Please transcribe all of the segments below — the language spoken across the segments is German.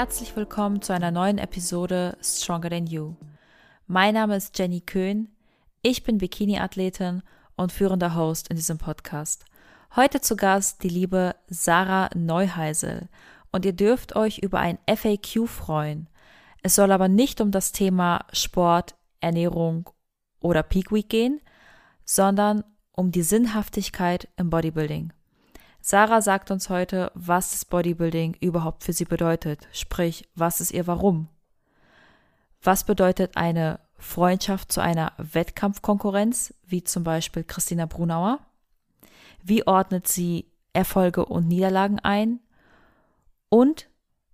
Herzlich willkommen zu einer neuen Episode Stronger Than You. Mein Name ist Jenny Köhn, ich bin Bikini-Athletin und führender Host in diesem Podcast. Heute zu Gast die liebe Sarah Neuheisel und ihr dürft euch über ein FAQ freuen. Es soll aber nicht um das Thema Sport, Ernährung oder Peak Week gehen, sondern um die Sinnhaftigkeit im Bodybuilding. Sarah sagt uns heute, was das Bodybuilding überhaupt für sie bedeutet, sprich, was ist ihr Warum? Was bedeutet eine Freundschaft zu einer Wettkampfkonkurrenz, wie zum Beispiel Christina Brunauer? Wie ordnet sie Erfolge und Niederlagen ein? Und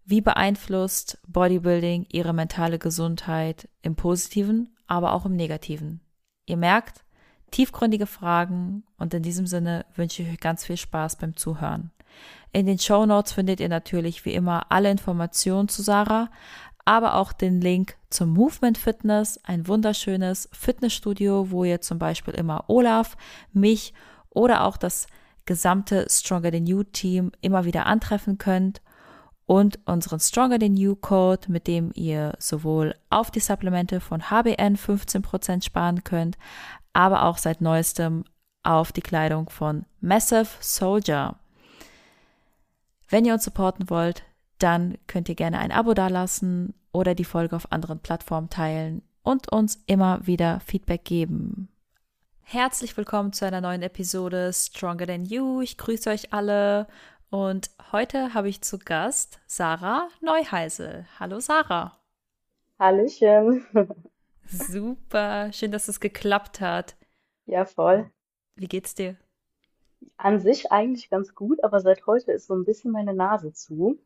wie beeinflusst Bodybuilding ihre mentale Gesundheit im positiven, aber auch im negativen? Ihr merkt, tiefgründige Fragen und in diesem Sinne wünsche ich euch ganz viel Spaß beim Zuhören. In den Show Notes findet ihr natürlich wie immer alle Informationen zu Sarah, aber auch den Link zum Movement Fitness, ein wunderschönes Fitnessstudio, wo ihr zum Beispiel immer Olaf, mich oder auch das gesamte Stronger Than You Team immer wieder antreffen könnt und unseren Stronger Than You Code, mit dem ihr sowohl auf die Supplemente von HBN 15% sparen könnt, aber auch seit neuestem auf die Kleidung von Massive Soldier. Wenn ihr uns supporten wollt, dann könnt ihr gerne ein Abo dalassen oder die Folge auf anderen Plattformen teilen und uns immer wieder Feedback geben. Herzlich willkommen zu einer neuen Episode Stronger Than You. Ich grüße euch alle und heute habe ich zu Gast Sarah Neuheisel. Hallo Sarah. Hallöchen. Super, schön, dass es geklappt hat. Ja, voll. Wie geht's dir? An sich eigentlich ganz gut, aber seit heute ist so ein bisschen meine Nase zu.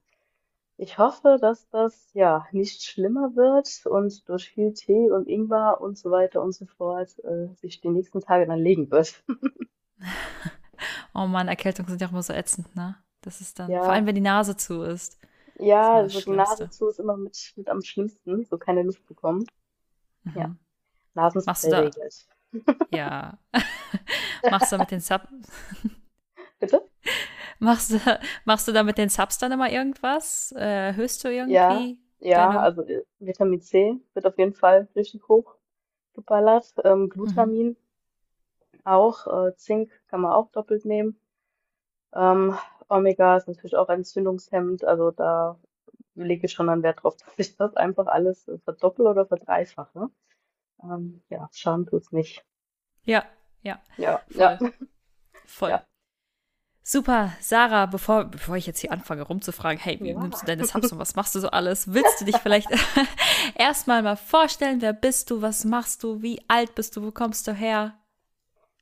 Ich hoffe, dass das ja nicht schlimmer wird und durch viel Tee und Ingwer und so weiter und so fort äh, sich die nächsten Tage dann legen wird. Oh Mann, Erkältungen sind ja auch immer so ätzend, ne? Das ist dann, vor Ja, allem wenn die Nase zu ist, ist ja, das also die Nase zu ist immer mit, mit am schlimmsten, so keine Luft bekommen. Ja, Mhm. Machst du Nasenspray da, ja, machst du mit den Sub, Bitte? machst du, machst du da mit den Subs dann immer irgendwas? Äh, erhöhst du Ja, irgendwie ja, deine, also äh, Vitamin C wird auf jeden Fall richtig hoch geballert. Ähm, mhm. Glutamin auch, äh, Zink kann man auch doppelt nehmen. Ähm, Omega ist natürlich auch entzündungshemmend, also da lege ich schon einen Wert drauf, dass ich das einfach alles äh, verdoppel oder verdreifache. Ähm, ja, schaden tut's nicht. Ja, ja, Ja, ja, voll, voll. ja. Super, Sarah, bevor, bevor ich jetzt hier anfange rumzufragen, hey, wie nimmst du Ja. deine Subs und was machst du so alles? Willst du dich vielleicht erstmal mal vorstellen? Wer bist du? Was machst du? Wie alt bist du? Wo kommst du her?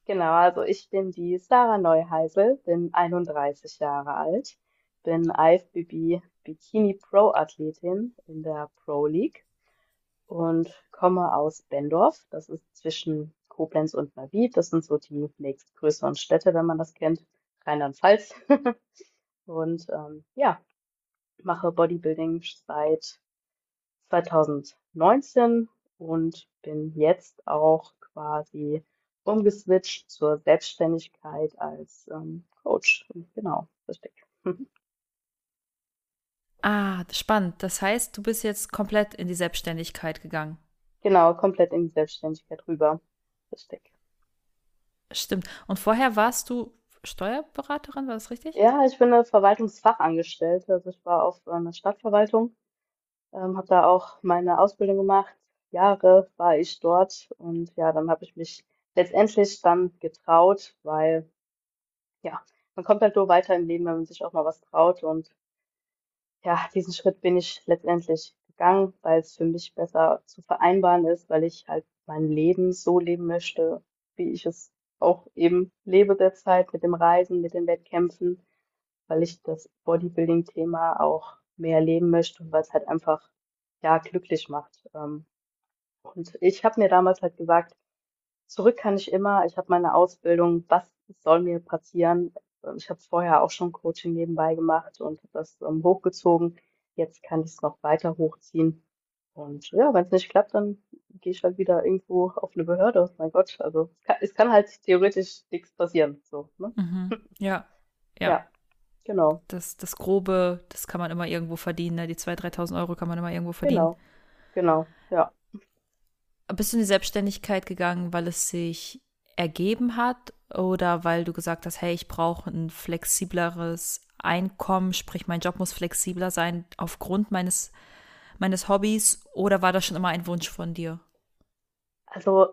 Genau, also ich bin die Sarah Neuheisel, bin 31 Jahre alt, bin IFBB Bikini Pro Athletin in der Pro League und komme aus Bendorf. Das ist zwischen Koblenz und Neuwied. Das sind so die nächstgrößeren Städte, wenn man das kennt. Rheinland-Pfalz. Und ähm, ja, mache Bodybuilding seit 2019 und bin jetzt auch quasi umgeswitcht zur Selbstständigkeit als ähm, Coach. Genau, richtig. Ah, spannend. Das heißt, du bist jetzt komplett in die Selbstständigkeit gegangen. Genau, komplett in die Selbstständigkeit rüber. Richtig. Stimmt. Und vorher warst du Steuerberaterin, war das richtig? Ja, ich bin eine Verwaltungsfachangestellte. Also ich war auf einer Stadtverwaltung, ähm, habe da auch meine Ausbildung gemacht. Jahre war ich dort und ja, dann habe ich mich letztendlich dann getraut, weil ja, man kommt halt nur weiter im Leben, wenn man sich auch mal was traut und ja, diesen Schritt bin ich letztendlich gegangen, weil es für mich besser zu vereinbaren ist, weil ich halt mein Leben so leben möchte, wie ich es auch eben lebe derzeit mit dem Reisen, mit den Wettkämpfen, weil ich das Bodybuilding-Thema auch mehr leben möchte und weil es halt einfach ja glücklich macht. Ähm, und ich habe mir damals halt gesagt, zurück kann ich immer, ich habe meine Ausbildung, was soll mir passieren? Ähm, Ich habe vorher auch schon Coaching nebenbei gemacht und habe das ähm, hochgezogen. Jetzt kann ich es noch weiter hochziehen. Und ja, wenn es nicht klappt, dann gehe ich halt wieder irgendwo auf eine Behörde. Mein Gott, also es kann, es kann halt theoretisch nichts passieren. So, ne? Mhm. Ja, ja. Ja, Genau. Das, das Grobe, das kann man immer irgendwo verdienen. Ne? Die 2.000, 3.000 Euro kann man immer irgendwo verdienen. Genau. Genau, ja. Bist du in die Selbstständigkeit gegangen, weil es sich ergeben hat oder weil du gesagt hast, hey, ich brauche ein flexibleres Einkommen, sprich mein Job muss flexibler sein aufgrund meines, meines Hobbys oder war das schon immer ein Wunsch von dir? Also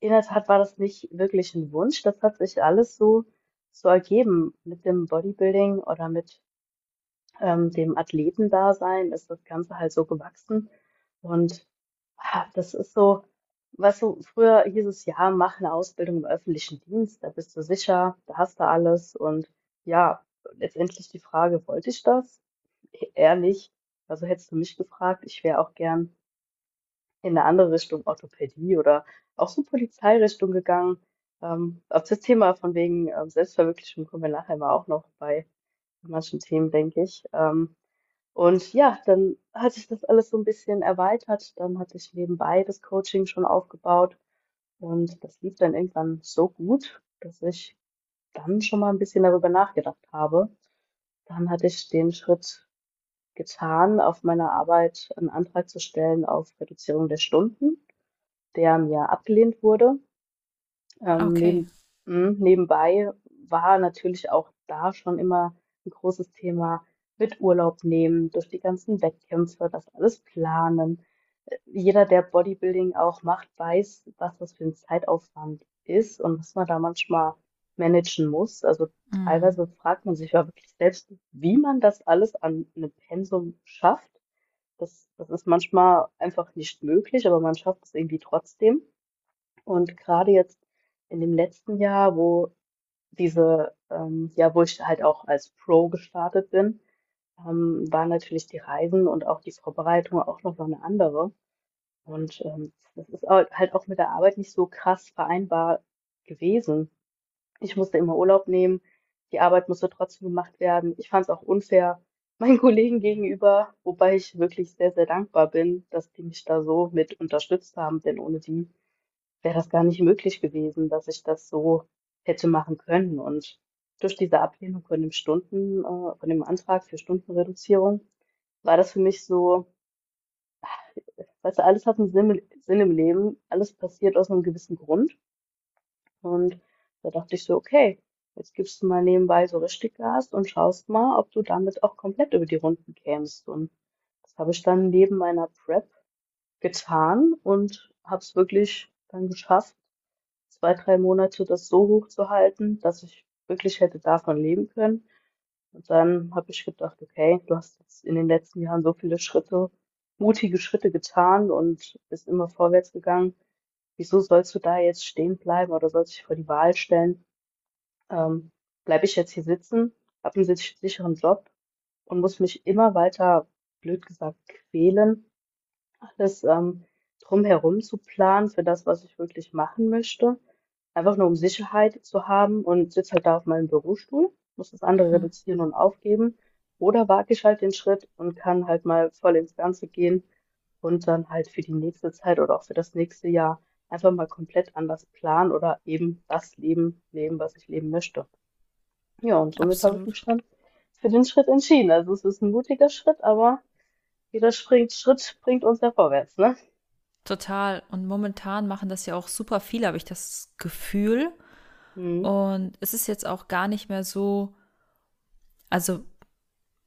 in der Tat war das nicht wirklich ein Wunsch. Das hat sich alles so, so ergeben. Mit dem Bodybuilding oder mit ähm, dem Athletendasein ist das Ganze halt so gewachsen. Und ah, das ist so, weißt du, früher hieß es ja, mach eine Ausbildung im öffentlichen Dienst, da bist du sicher, da hast du alles. Und ja, letztendlich die Frage, wollte ich das? Ehrlich, also hättest du mich gefragt, ich wäre auch gern in eine andere Richtung, Orthopädie oder auch so Polizeirichtung gegangen. Ähm, auf das Thema von wegen ähm, Selbstverwirklichung kommen wir nachher mal auch noch bei manchen Themen, denke ich. Ähm, und ja, dann hat sich das alles so ein bisschen erweitert. Dann hatte ich nebenbei das Coaching schon aufgebaut und das lief dann irgendwann so gut, dass ich dann schon mal ein bisschen darüber nachgedacht habe. Dann hatte ich den Schritt getan, auf meiner Arbeit einen Antrag zu stellen auf Reduzierung der Stunden, der mir abgelehnt wurde. Ähm, Okay. neben, mh, nebenbei war natürlich auch da schon immer ein großes Thema mit Urlaub nehmen, durch die ganzen Wettkämpfe, das alles planen. Äh, Jeder, der Bodybuilding auch macht, weiß, was das für ein Zeitaufwand ist und was man da manchmal managen muss. Also Mhm. teilweise fragt man sich ja wirklich selbst, wie man das alles an einem Pensum schafft. Das, das ist manchmal einfach nicht möglich, aber man schafft es irgendwie trotzdem. Und gerade jetzt in dem letzten Jahr, wo diese, ähm, ja, wo ich halt auch als Pro gestartet bin, ähm, waren natürlich die Reisen und auch die Vorbereitung auch noch mal eine andere. Und ähm, das ist halt auch mit der Arbeit nicht so krass vereinbar gewesen. Ich musste immer Urlaub nehmen, die Arbeit musste trotzdem gemacht werden. Ich fand es auch unfair meinen Kollegen gegenüber, wobei ich wirklich sehr, sehr dankbar bin, dass die mich da so mit unterstützt haben, denn ohne die wäre das gar nicht möglich gewesen, dass ich das so hätte machen können. Und durch diese Ablehnung von dem Stunden, äh, von dem Antrag für Stundenreduzierung war das für mich so, weißt du, alles hat einen Sinn, Sinn im Leben, alles passiert aus einem gewissen Grund. Und da dachte ich so, okay, jetzt gibst du mal nebenbei so richtig Gas und schaust mal, ob du damit auch komplett über die Runden kämst. Und das habe ich dann neben meiner Prep getan und habe es wirklich dann geschafft, zwei, drei Monate das so hoch zu halten, dass ich wirklich hätte davon leben können. Und dann habe ich gedacht, okay, du hast jetzt in den letzten Jahren so viele Schritte, mutige Schritte getan und bist immer vorwärts gegangen. Wieso sollst du da jetzt stehen bleiben oder sollst dich vor die Wahl stellen? Ähm, bleibe ich jetzt hier sitzen, habe einen sich- sicheren Job und muss mich immer weiter, blöd gesagt, quälen, alles ähm, drumherum zu planen für das, was ich wirklich machen möchte. Einfach nur um Sicherheit zu haben und sitze halt da auf meinem Bürostuhl, muss das andere Mhm. reduzieren und aufgeben. Oder wage ich halt den Schritt und kann halt mal voll ins Ganze gehen und dann halt für die nächste Zeit oder auch für das nächste Jahr einfach mal komplett anders planen oder eben das Leben leben, was ich leben möchte. Ja, und somit habe ich mich dann für den Schritt entschieden. Also es ist ein mutiger Schritt, aber jeder Schritt, Schritt bringt uns ja vorwärts, ne? Total. Und momentan machen das ja auch super viele, habe ich das Gefühl. Mhm. Und es ist jetzt auch gar nicht mehr so, also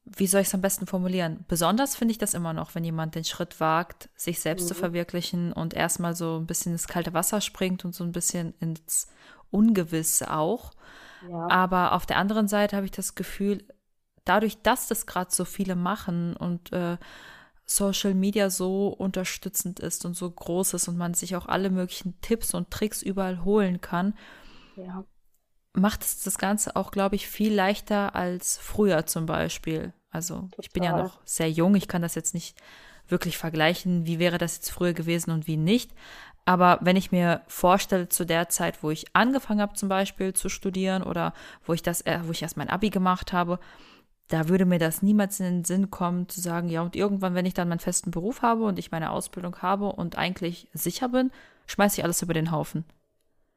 wie soll ich es am besten formulieren? Besonders finde ich das immer noch, wenn jemand den Schritt wagt, sich selbst zu Mhm. verwirklichen und erstmal so ein bisschen ins kalte Wasser springt und so ein bisschen ins Ungewisse auch. Ja, Aber auf der anderen Seite habe ich das Gefühl, dadurch, dass das gerade so viele machen und äh, Social Media so unterstützend ist und so groß ist und man sich auch alle möglichen Tipps und Tricks überall holen kann, ja, macht es das Ganze auch, glaube ich, viel leichter als früher zum Beispiel. Also ich bin ja total. noch sehr jung, ich kann das jetzt nicht wirklich vergleichen, wie wäre das jetzt früher gewesen und wie nicht. Aber wenn ich mir vorstelle, zu der Zeit, wo ich angefangen habe, zum Beispiel zu studieren oder wo ich das, wo ich erst mein Abi gemacht habe, da würde mir das niemals in den Sinn kommen, zu sagen, ja, und irgendwann, wenn ich dann meinen festen Beruf habe und ich meine Ausbildung habe und eigentlich sicher bin, schmeiße ich alles über den Haufen.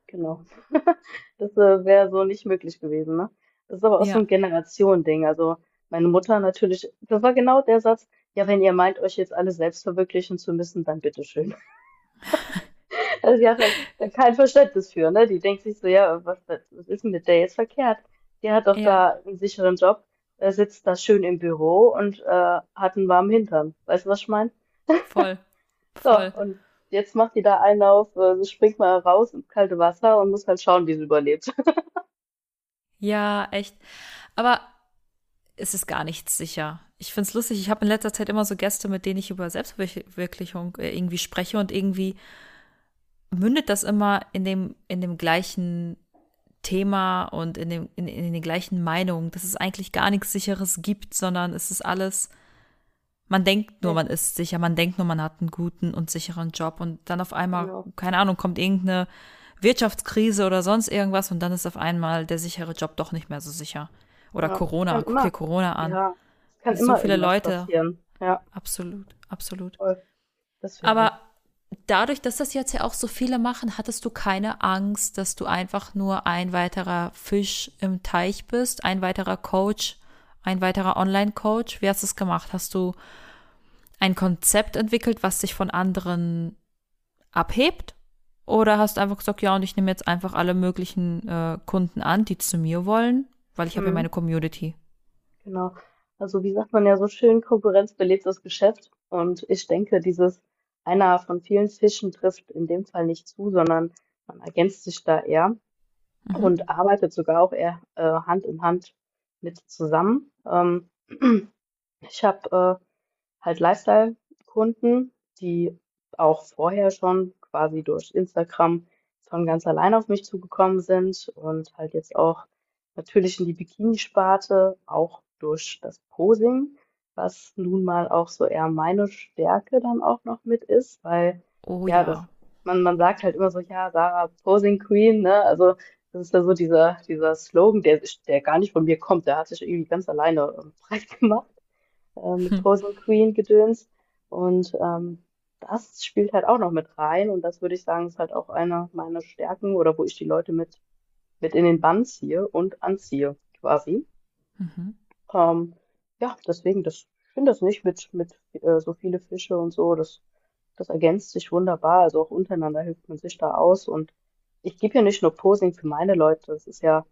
Genau. Das äh, wäre so nicht möglich gewesen, ne? Das ist aber auch so Ja, ein Generationending. Also meine Mutter natürlich, das war genau der Satz, ja, wenn ihr meint, euch jetzt alle selbst verwirklichen zu müssen, dann bitteschön. Also die hat halt da kein Verständnis für, ne? Die denkt sich so, ja, was, was ist denn mit der jetzt verkehrt? Die hat doch ja, da einen sicheren Job, äh, sitzt da schön im Büro und äh, hat einen warmen Hintern. Weißt du, was ich meine? voll, So, voll. und jetzt macht die da einen auf, äh, so springt mal raus ins kalte Wasser und muss halt schauen, wie sie überlebt. Ja, echt. Aber es ist gar nichts sicher. Ich find's lustig. Ich habe in letzter Zeit immer so Gäste, mit denen ich über Selbstverwirklichung äh, irgendwie spreche und irgendwie mündet das immer in dem, in dem gleichen Thema und in, dem, in, in den gleichen Meinungen, dass es eigentlich gar nichts Sicheres gibt, sondern es ist alles, man denkt nur, Ja, man ist sicher, man denkt nur, man hat einen guten und sicheren Job und dann auf einmal, genau. keine Ahnung, kommt irgendeine Wirtschaftskrise oder sonst irgendwas und dann ist auf einmal der sichere Job doch nicht mehr so sicher. Oder Ja, Corona, guck dir Corona an. ja, es kann So immer viele Leute, passieren. Ja, absolut, absolut. Aber dadurch, dass das jetzt ja auch so viele machen, hattest du keine Angst, dass du einfach nur ein weiterer Fisch im Teich bist, ein weiterer Coach, ein weiterer Online-Coach? Wie hast du es gemacht? Hast du ein Konzept entwickelt, was dich von anderen abhebt? Oder hast du einfach gesagt, ja, und ich nehme jetzt einfach alle möglichen äh, Kunden an, die zu mir wollen, weil ich habe ja Hm. meine Community. Genau. Also wie sagt man ja so schön, Konkurrenz belebt das Geschäft. Und ich denke, dieses einer von vielen Fischen trifft in dem Fall nicht zu, sondern man ergänzt sich da eher Mhm. und arbeitet sogar auch eher äh, Hand in Hand mit zusammen. Ähm, ich habe äh, halt Lifestyle-Kunden, die auch vorher schon quasi durch Instagram von ganz allein auf mich zugekommen sind und halt jetzt auch natürlich in die Bikini-Sparte, auch durch das Posing, was nun mal auch so eher meine Stärke dann auch noch mit ist, weil Oh ja, das, ja. man, man sagt halt immer so, ja, Sarah Posing Queen, ne? Also das ist ja so dieser, dieser Slogan, der, der gar nicht von mir kommt, der hat sich irgendwie ganz alleine ähm, breit gemacht äh, mit Hm. Posing Queen Gedöns. Und ähm, das spielt halt auch noch mit rein. Und das würde ich sagen, ist halt auch eine meiner Stärken oder wo ich die Leute mit, mit in den Bann ziehe und anziehe, quasi. Mhm. Ähm, ja, deswegen, das, ich finde das nicht mit, mit äh, so viele Fische und so. Das, das ergänzt sich wunderbar. Also auch untereinander hilft man sich da aus. Und ich gebe ja nicht nur Posing für meine Leute. Das ist ja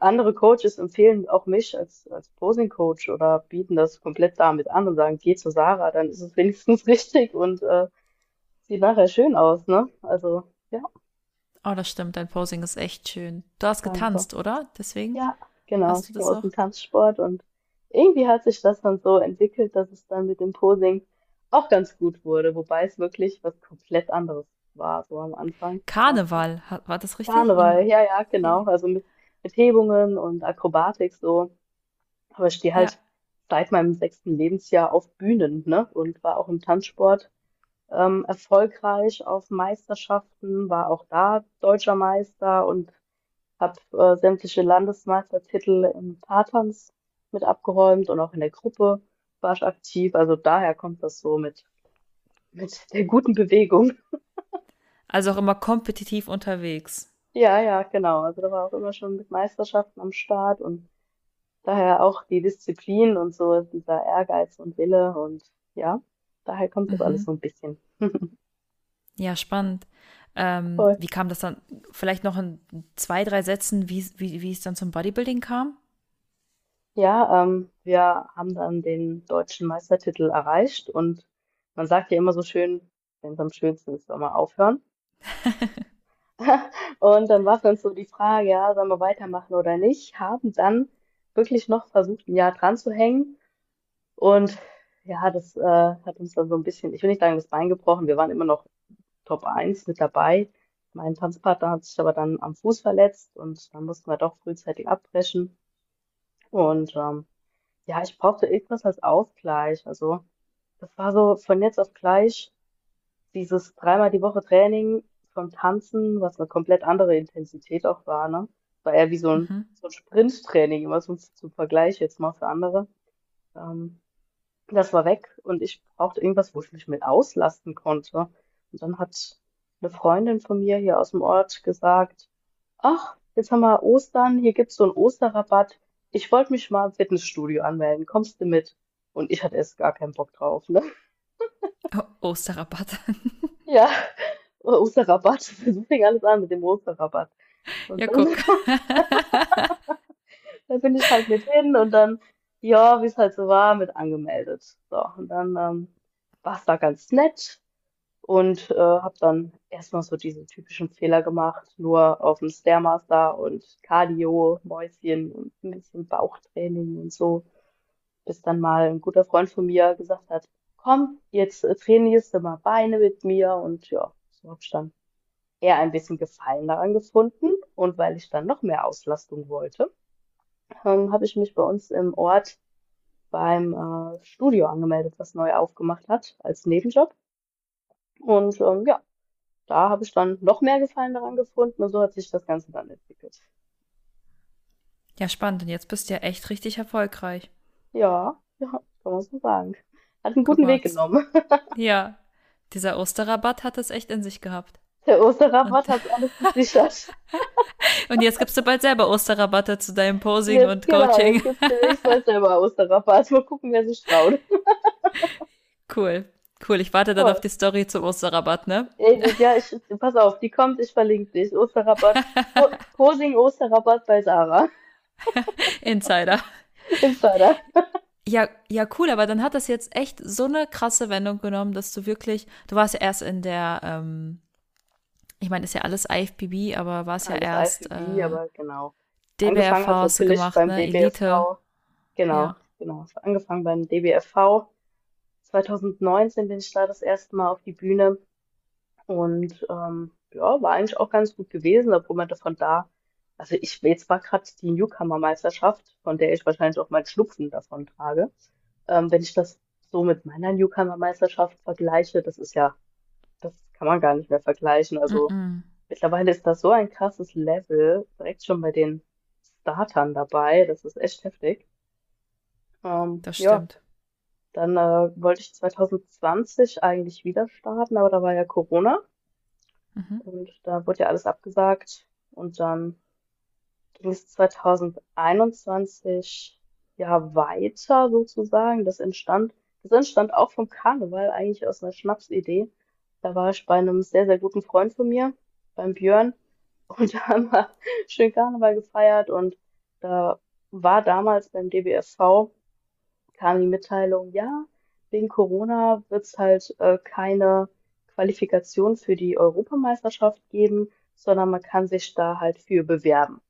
andere Coaches empfehlen auch mich als, als Posing-Coach oder bieten das komplett damit an und sagen, geh zu Sarah, dann ist es wenigstens richtig und äh, sieht nachher schön aus, ne? Also, ja, Oh, das stimmt, dein Posing ist echt schön. Du hast danke. getanzt, oder? Deswegen Ja, genau. hast du Ich komme das aus auch. dem Tanzsport und irgendwie hat sich das dann so entwickelt, dass es dann mit dem Posing auch ganz gut wurde, wobei es wirklich was komplett anderes war, so am Anfang. Karneval, war das richtig? Karneval, ja, ja, genau. Also mit, mit Hebungen und Akrobatik so. Aber ich stehe ja. halt seit meinem sechsten Lebensjahr auf Bühnen, ne? Und war auch im Tanzsport ähm, erfolgreich auf Meisterschaften, war auch da deutscher Meister und habe äh, sämtliche Landesmeistertitel im Paartanz mit abgeräumt und auch in der Gruppe war ich aktiv. Also daher kommt das so mit, mit der guten Bewegung. Also auch immer kompetitiv unterwegs. Ja, ja, genau. Also da war auch immer schon mit Meisterschaften am Start und daher auch die Disziplin und so, dieser Ehrgeiz und Wille und ja, daher kommt das alles Mhm. so ein bisschen. Ja, spannend. Ähm, wie kam das dann? Vielleicht noch in zwei, drei Sätzen, wie, wie, wie es dann zum Bodybuilding kam? Ja, ähm, wir haben dann den deutschen Meistertitel erreicht und man sagt ja immer so schön, wenn es am schönsten ist, soll man aufhören. Und dann war für uns so die Frage, ja, sollen wir weitermachen oder nicht? Haben dann wirklich noch versucht, ein Jahr dran zu hängen. Und ja, das äh, hat uns dann so ein bisschen, ich will nicht sagen, das Bein gebrochen. Wir waren immer noch Top eins mit dabei. Mein Tanzpartner hat sich aber dann am Fuß verletzt und dann mussten wir doch frühzeitig abbrechen. Und ähm, ja, ich brauchte irgendwas als Ausgleich. Also das war so von jetzt auf gleich dieses dreimal die Woche Training vom Tanzen, was eine komplett andere Intensität auch war, ne? War eher wie so ein, Mhm. so ein Sprinttraining, immer so zum Vergleich jetzt mal für andere. Ähm, das war weg und ich brauchte irgendwas, wo ich mich mit auslasten konnte. Und dann hat eine Freundin von mir hier aus dem Ort gesagt, ach, jetzt haben wir Ostern, hier gibt's so einen Osterrabatt. Ich wollte mich mal im Fitnessstudio anmelden. Kommst du mit? Und ich hatte erst gar keinen Bock drauf, ne? Oh, Osterrabatt. Ja, Osterrabatt. So fing alles an mit dem Osterrabatt. Und Ja, guck. dann bin ich halt mit hin und dann, ja, wie es halt so war, mit angemeldet. So, und dann ähm, war es da ganz nett und äh, habe dann erstmal so diese typischen Fehler gemacht, nur auf dem Stairmaster und Cardio, Mäuschen und ein bisschen Bauchtraining und so, bis dann mal ein guter Freund von mir gesagt hat, komm, jetzt äh, trainierst du mal Beine mit mir. Und ja, so habe ich dann eher ein bisschen Gefallen daran gefunden. Und weil ich dann noch mehr Auslastung wollte, ähm, habe ich mich bei uns im Ort beim äh, Studio angemeldet, was neu aufgemacht hat als Nebenjob. Und ähm, ja, da habe ich dann noch mehr Gefallen daran gefunden und so hat sich das Ganze dann entwickelt. Ja, spannend. Und jetzt bist du ja echt richtig erfolgreich. Ja, ja, kann man so sagen. Hat einen Guck guten mal. Weg genommen. Ja, dieser Osterrabatt hat es echt in sich gehabt. Der Osterrabatt hat alles gesichert. und jetzt gibst du bald selber Osterrabatte zu deinem Posing Jetzt, und genau, Coaching. jetzt demnächst bald selber Osterrabatt. Mal gucken, wer sich traut. Cool. Cool. Ich warte dann auf Toll. die Story zum Osterrabatt, ne? Ja, ich, pass auf, die kommt, ich verlinke dich. Osterrabatt. Po- Posing Osterrabatt bei Sarah. Insider. Insider. Ja, ja, cool, aber dann hat das jetzt echt so eine krasse Wendung genommen, dass du wirklich, du warst ja erst in der, ähm, ich meine, ist ja alles IFBB, aber warst ja Alles erst IFBB, äh, aber genau. DBRV hast du gemacht, beim ne? Elite. DBFV. Genau, Ja. genau. Angefangen beim DBFV. 2019 bin ich da das erste Mal auf die Bühne und ähm, ja, war eigentlich auch ganz gut gewesen, obwohl man davon da, also ich, jetzt war gerade die Newcomer-Meisterschaft, von der ich wahrscheinlich auch mein Schnupfen davon trage. Ähm, wenn ich das so mit meiner Newcomer-Meisterschaft vergleiche, das ist ja, das kann man gar nicht mehr vergleichen. Also Mm-mm. mittlerweile ist das so ein krasses Level, direkt schon bei den Startern dabei, das ist echt heftig. Ähm, Das ja, stimmt. Dann äh, wollte ich 2020 eigentlich wieder starten, aber da war ja Corona Mhm. und da wurde ja alles abgesagt und dann ging es 2021 ja weiter sozusagen. Das entstand, das entstand auch vom Karneval eigentlich aus einer Schnapsidee. Da war ich bei einem sehr, sehr guten Freund von mir, beim Björn, und da haben wir schön Karneval gefeiert und da war damals beim DBFV kam die Mitteilung, ja, wegen Corona wird es halt äh, keine Qualifikation für die Europameisterschaft geben, sondern man kann sich da halt für bewerben.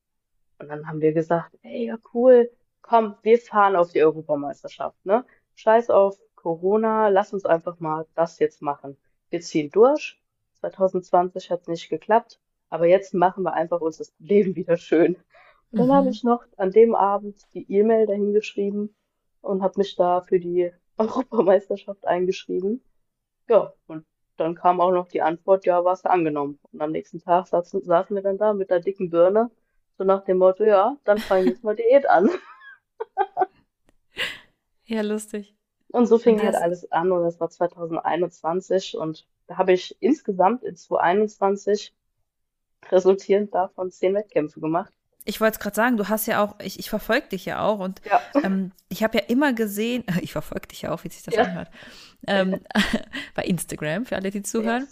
Und dann haben wir gesagt, ey, ja cool, komm, wir fahren auf die Europameisterschaft, ne? Scheiß auf Corona, lass uns einfach mal das jetzt machen. Wir ziehen durch. 2020 hat es nicht geklappt, aber jetzt machen wir einfach uns das Leben wieder schön. Und dann habe Mhm. ich noch an dem Abend die E-Mail dahin geschrieben und habe mich da für die Europameisterschaft eingeschrieben. Ja, und dann kam auch noch die Antwort, ja, warst du angenommen. Und am nächsten Tag saßen, saßen wir dann da mit der dicken Birne, so nach dem Motto, ja, dann fangen wir jetzt mal Diät an. Ja, lustig. Und so fing halt alles an und das war 2021 und da habe ich insgesamt in 2021 resultierend davon zehn Wettkämpfe gemacht. Ich wollte es gerade sagen, du hast ja auch, ich, ich verfolge dich ja auch und Ja, ähm, ich habe ja immer gesehen, ich verfolge dich ja auch, wie sich das ja, anhört, ähm, bei Instagram, für alle, die zuhören.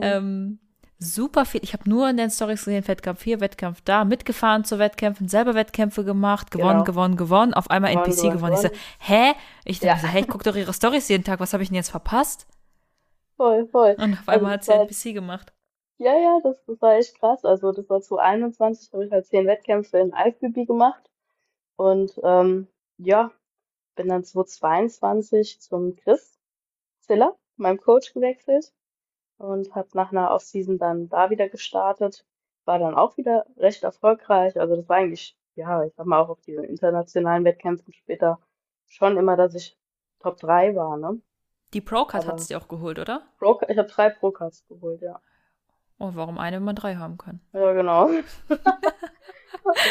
Ähm, super viel. Ich habe nur in den Stories gesehen, Wettkampf hier, Wettkampf da, mitgefahren zu Wettkämpfen, selber Wettkämpfe gemacht, gewonnen, Genau. gewonnen, gewonnen, auf einmal Gewonnen, NPC gewonnen, gewonnen. Ich so, hä? Ich dachte Ja, so, hey, ich gucke doch ihre Stories jeden Tag, was habe ich denn jetzt verpasst? voll, voll. Und auf Also einmal hat das sie NPC gemacht. Ja, ja, das, das war echt krass. Also das war 2021, habe ich halt zehn Wettkämpfe in Eisbübi gemacht. Und ähm, ja, bin dann 2022 zum Chris Ziller, meinem Coach, gewechselt und habe nach einer Offseason dann da wieder gestartet. War dann auch wieder recht erfolgreich. Also das war eigentlich, ja, ich sag mal auch auf diesen internationalen Wettkämpfen später schon immer, dass ich Top 3 war, ne? Die Pro-Card hat es Aber dir auch geholt, oder? Pro, ich habe drei Pro-Cards geholt, ja. Oh, warum eine, wenn man drei haben kann? Ja, genau.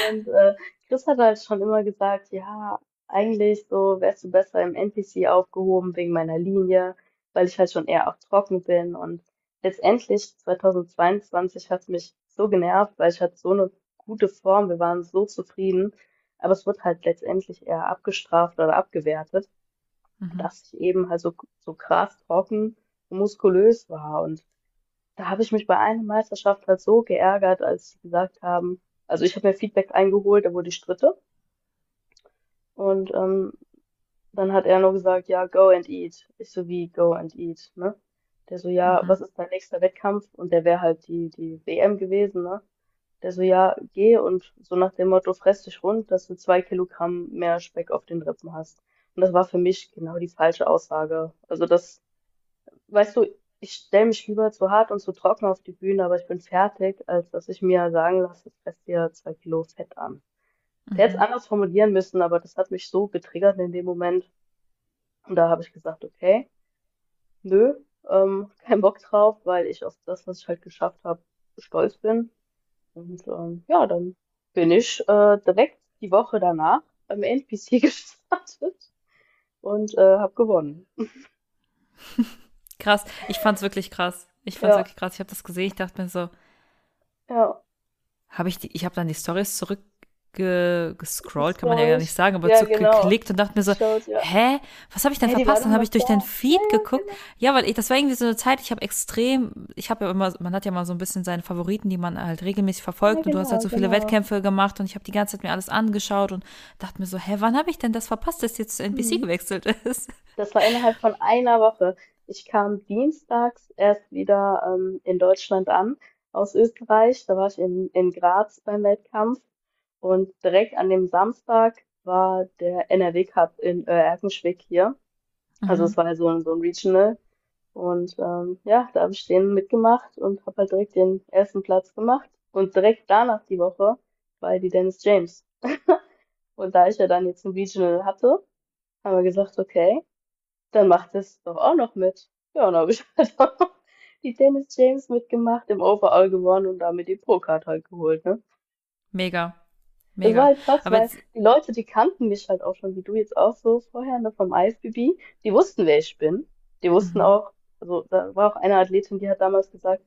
Und äh, Chris hat halt schon immer gesagt, ja, eigentlich so wärst du besser im NPC aufgehoben wegen meiner Linie, weil ich halt schon eher auch trocken bin. Und letztendlich 2022 hat es mich so genervt, weil ich hatte so eine gute Form, wir waren so zufrieden, aber es wird halt letztendlich eher abgestraft oder abgewertet, Mhm. dass ich eben halt so, so krass trocken und muskulös war. Und da habe ich mich bei einer Meisterschaft halt so geärgert, als sie gesagt haben, also ich habe mir Feedback eingeholt, da wurde ich Dritte. Und ähm, dann hat er nur gesagt, ja, go and eat. Ich so wie go and eat, ne? Der so, ja, Mhm. was ist dein nächster Wettkampf? Und der wäre halt die, die WM gewesen, ne? Der so, ja, geh und so nach dem Motto, fress dich rund, dass du zwei Kilogramm mehr Speck auf den Rippen hast. Und das war für mich genau die falsche Aussage. Also das, weißt du, ich stelle mich lieber zu hart und zu trocken auf die Bühne, aber ich bin fertig, als dass ich mir sagen lasse, fress dir zwei Kilo Fett an. Der hätte es Mhm. anders formulieren müssen, aber das hat mich so getriggert in dem Moment. Und da habe ich gesagt, okay, nö, ähm, kein Bock drauf, weil ich auf das, was ich halt geschafft habe, stolz bin. Und ähm, ja, dann bin ich äh, direkt die Woche danach beim NPC gestartet und äh, habe gewonnen. Krass. Ich fand's wirklich krass. Ich fand's Ja, wirklich krass. Ich habe das gesehen. Ich dachte mir so, ja, habe ich die, ich habe dann die Stories zurückgescrollt, kann man ja gar nicht sagen, aber Ja, genau. zurückgeklickt und dachte mir so, Geschaut, ja. hä, was habe ich denn Hey, verpasst? Dann habe ich durch da. Feed ja, geguckt. genau. Ja, weil ich, das war irgendwie so eine Zeit, ich habe extrem, ich habe ja immer, man hat ja mal so ein bisschen seine Favoriten, die man halt regelmäßig verfolgt und du hast halt genau, so viele genau. Wettkämpfe gemacht und ich habe die ganze Zeit mir alles angeschaut und dachte mir so, hä, wann habe ich denn das verpasst, dass jetzt zu NBC Mhm. gewechselt ist? Das war innerhalb von einer Woche. Ich kam dienstags erst wieder ähm, in Deutschland an aus Österreich. Da war ich in, in Graz beim Wettkampf und direkt an dem Samstag war der NRW Cup in äh, Erkenschwick hier. Also Mhm. es war ja so ein, so ein Regional. Und ähm, ja, da habe ich den mitgemacht und habe halt direkt den ersten Platz gemacht. Und direkt danach die Woche war die Dennis James. Und da ich ja dann jetzt ein Regional hatte, haben wir gesagt, okay, dann macht es doch auch noch mit. Ja, und dann habe ich halt auch die Dennis James mitgemacht, im Overall gewonnen und damit die Pro-Card halt geholt, ne? Mega, Das war mega. halt krass, Aber weil die Leute, die kannten mich halt auch schon, wie du jetzt auch so vorher, ne, vom IFBB. Die wussten, wer ich bin. Die wussten mhm. auch, also da war auch eine Athletin, die hat damals gesagt,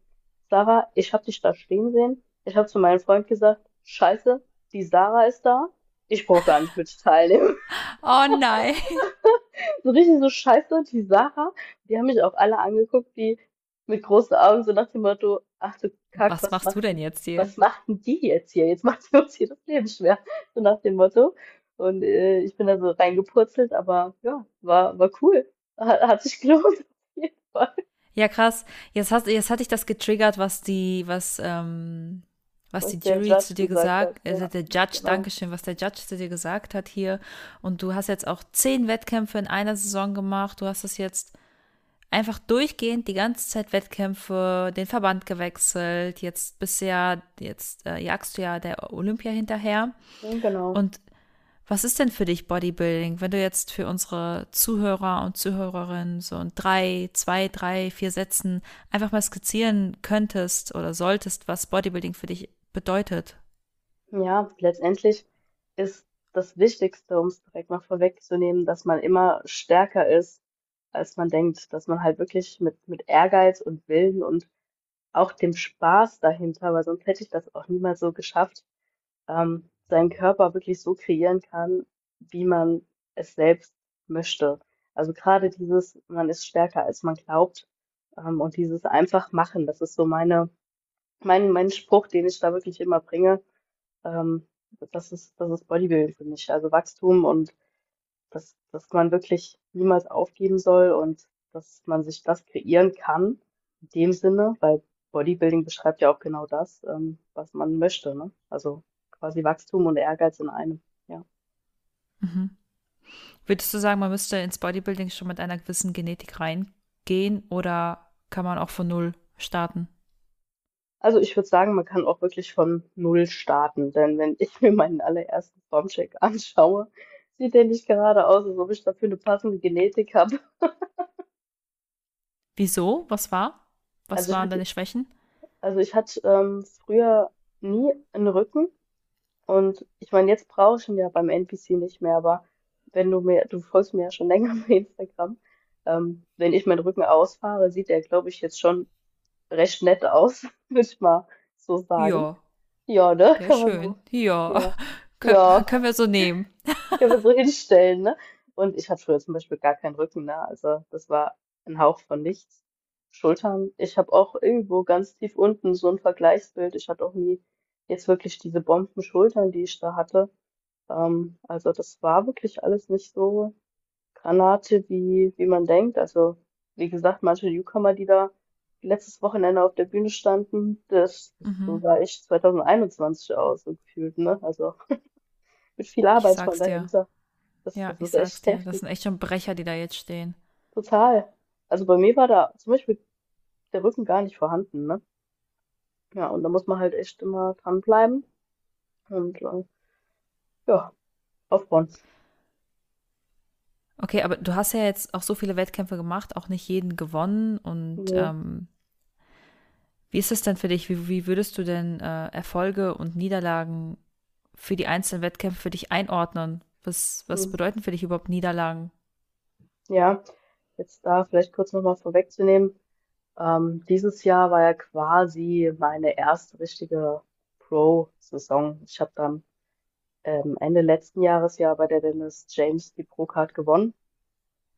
Sarah, ich habe dich da stehen sehen. Ich habe zu meinem Freund gesagt, Scheiße, die Sarah ist da. Ich brauche gar nicht mit teilnehmen. Oh nein. So richtig so Scheiße, die Sarah. Die haben mich auch alle angeguckt, die mit großen Augen, so nach dem Motto, ach du Kack, Was was machst du denn jetzt hier? was macht denn die jetzt hier? Jetzt macht sie uns hier das Leben schwer. So nach dem Motto. Und äh, ich bin da so reingepurzelt, aber ja, war, war cool. Hat, hat sich gelohnt, auf jeden Fall. Ja, krass. Jetzt hast, jetzt hatte ich das getriggert, was die, was, ähm, was die Was Jury zu Judge dir gesagt gesagt, hat, ja, der Judge, genau. Dankeschön, was der Judge zu dir gesagt hat hier. Und du hast jetzt auch zehn Wettkämpfe in einer Saison gemacht. Du hast es jetzt einfach durchgehend die ganze Zeit Wettkämpfe, den Verband gewechselt. Jetzt bisher, jetzt äh, jagst du ja der Olympia hinterher. Genau. Und was ist denn für dich Bodybuilding, wenn du jetzt für unsere Zuhörer und Zuhörerinnen so in drei, zwei, drei, vier Sätzen einfach mal skizzieren könntest oder solltest, was Bodybuilding für dich bedeutet? Ja, letztendlich ist das Wichtigste, um es direkt mal vorwegzunehmen, dass man immer stärker ist, als man denkt, dass man halt wirklich mit, mit Ehrgeiz und Willen und auch dem Spaß dahinter, weil sonst hätte ich das auch niemals so geschafft, ähm, seinen Körper wirklich so kreieren kann, wie man es selbst möchte. Also gerade dieses, man ist stärker als man glaubt, ähm, und dieses einfach machen, das ist so meine, mein, mein Spruch, den ich da wirklich immer bringe. Ähm, das ist, das ist Bodybuilding für mich. Also Wachstum und dass, dass man wirklich niemals aufgeben soll und dass man sich das kreieren kann, in dem Sinne, weil Bodybuilding beschreibt ja auch genau das, ähm, was man möchte, ne? Also quasi Wachstum und Ehrgeiz in einem, ja. Mhm. Würdest du sagen, man müsste ins Bodybuilding schon mit einer gewissen Genetik reingehen oder kann man auch von Null starten? Also ich würde sagen, man kann auch wirklich von Null starten, denn wenn ich mir meinen allerersten Formcheck anschaue, sieht der nicht gerade aus, als ob ich dafür eine passende Genetik habe. Wieso? Was war? Was Also waren hatte, deine Schwächen? also ich hatte ähm, früher nie einen Rücken und ich meine, jetzt brauche ich ihn ja beim NPC nicht mehr, aber wenn du mir, du folgst mir ja schon länger bei Instagram, ähm, wenn ich meinen Rücken ausfahre, sieht der, glaube ich, jetzt schon recht nett aus, würde ich mal so sagen. Ja. Ja, ne? Ja, schön. so. Ja, Ja. Kö- Ja, können wir so nehmen. können wir so hinstellen, ne? Und ich hatte früher zum Beispiel gar keinen Rücken, ne? Also das war ein Hauch von nichts. Schultern. Ich habe auch irgendwo ganz tief unten so ein Vergleichsbild. Ich hatte auch nie jetzt wirklich diese Bombenschultern, die ich da hatte. Ähm, also das war wirklich alles nicht so Granate, wie, wie man denkt. Also, wie gesagt, manche Newcomer, die da letztes Wochenende auf der Bühne standen, das, so Mhm. sah ich 2021 aus, so gefühlt, ne? Also mit viel Arbeit dir. dahinter. Das, Ja, das ich ist sag's echt dir. Das sind echt schon Brecher, die da jetzt stehen. Total. Also bei mir war da zum Beispiel der Rücken gar nicht vorhanden, ne? Ja, und da muss man halt echt immer dranbleiben und äh, ja, aufbauen. Okay, aber du hast ja jetzt auch so viele Wettkämpfe gemacht, auch nicht jeden gewonnen. Und Nee. ähm, wie ist es denn für dich? Wie, wie würdest du denn äh, Erfolge und Niederlagen für die einzelnen Wettkämpfe für dich einordnen? Was, was Hm. bedeuten für dich überhaupt Niederlagen? Ja, jetzt da vielleicht kurz nochmal vorwegzunehmen. Ähm, dieses Jahr war ja quasi meine erste richtige Pro-Saison. Ich habe dann ähm, Ende letzten Jahres ja bei der Dennis James die Pro-Card gewonnen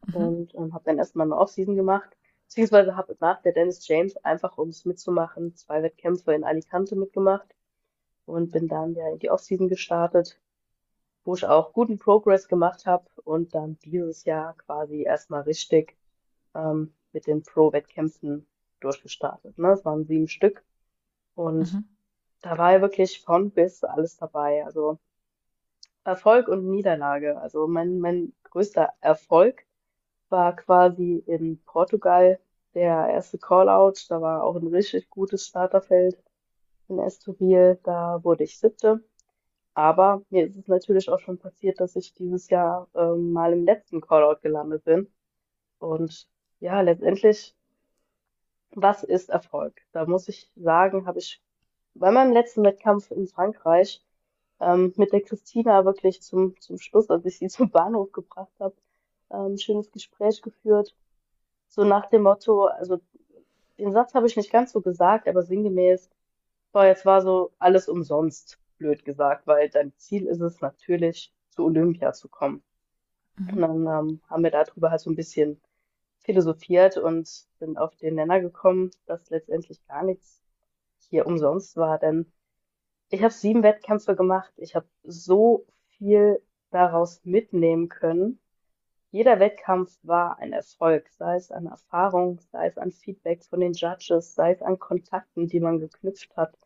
Mhm. und ähm, habe dann erstmal eine Offseason gemacht. Beziehungsweise habe nach der Dennis James einfach, um es mitzumachen, zwei Wettkämpfe in Alicante mitgemacht und bin dann ja in die Offseason gestartet, wo ich auch guten Progress gemacht habe und dann dieses Jahr quasi erstmal richtig ähm, mit den Pro-Wettkämpfen durchgestartet. Ne? Es waren sieben Stück und Mhm. da war ja wirklich von bis alles dabei. Also Erfolg und Niederlage. Also mein, mein größter Erfolg war quasi in Portugal der erste Callout. Da war auch ein richtig gutes Starterfeld in Estoril. Da wurde ich Siebte. Aber mir ist es natürlich auch schon passiert, dass ich dieses Jahr ähm, mal im letzten Callout gelandet bin. Und ja, letztendlich, was ist Erfolg? Da muss ich sagen, habe ich bei meinem letzten Wettkampf in Frankreich ähm, mit der Christina wirklich zum, zum Schluss, als ich sie zum Bahnhof gebracht habe, ähm, ein schönes Gespräch geführt. So nach dem Motto, also den Satz habe ich nicht ganz so gesagt, aber sinngemäß, boah, jetzt war so alles umsonst, blöd gesagt, weil dein Ziel ist es natürlich, zu Olympia zu kommen. Und Mhm. dann ähm, haben wir darüber halt so ein bisschen philosophiert und sind auf den Nenner gekommen, dass letztendlich gar nichts hier umsonst war, denn ich habe sieben Wettkämpfe gemacht. Ich habe so viel daraus mitnehmen können. Jeder Wettkampf war ein Erfolg, sei es an Erfahrung, sei es an Feedback von den Judges, sei es an Kontakten, die man geknüpft hat,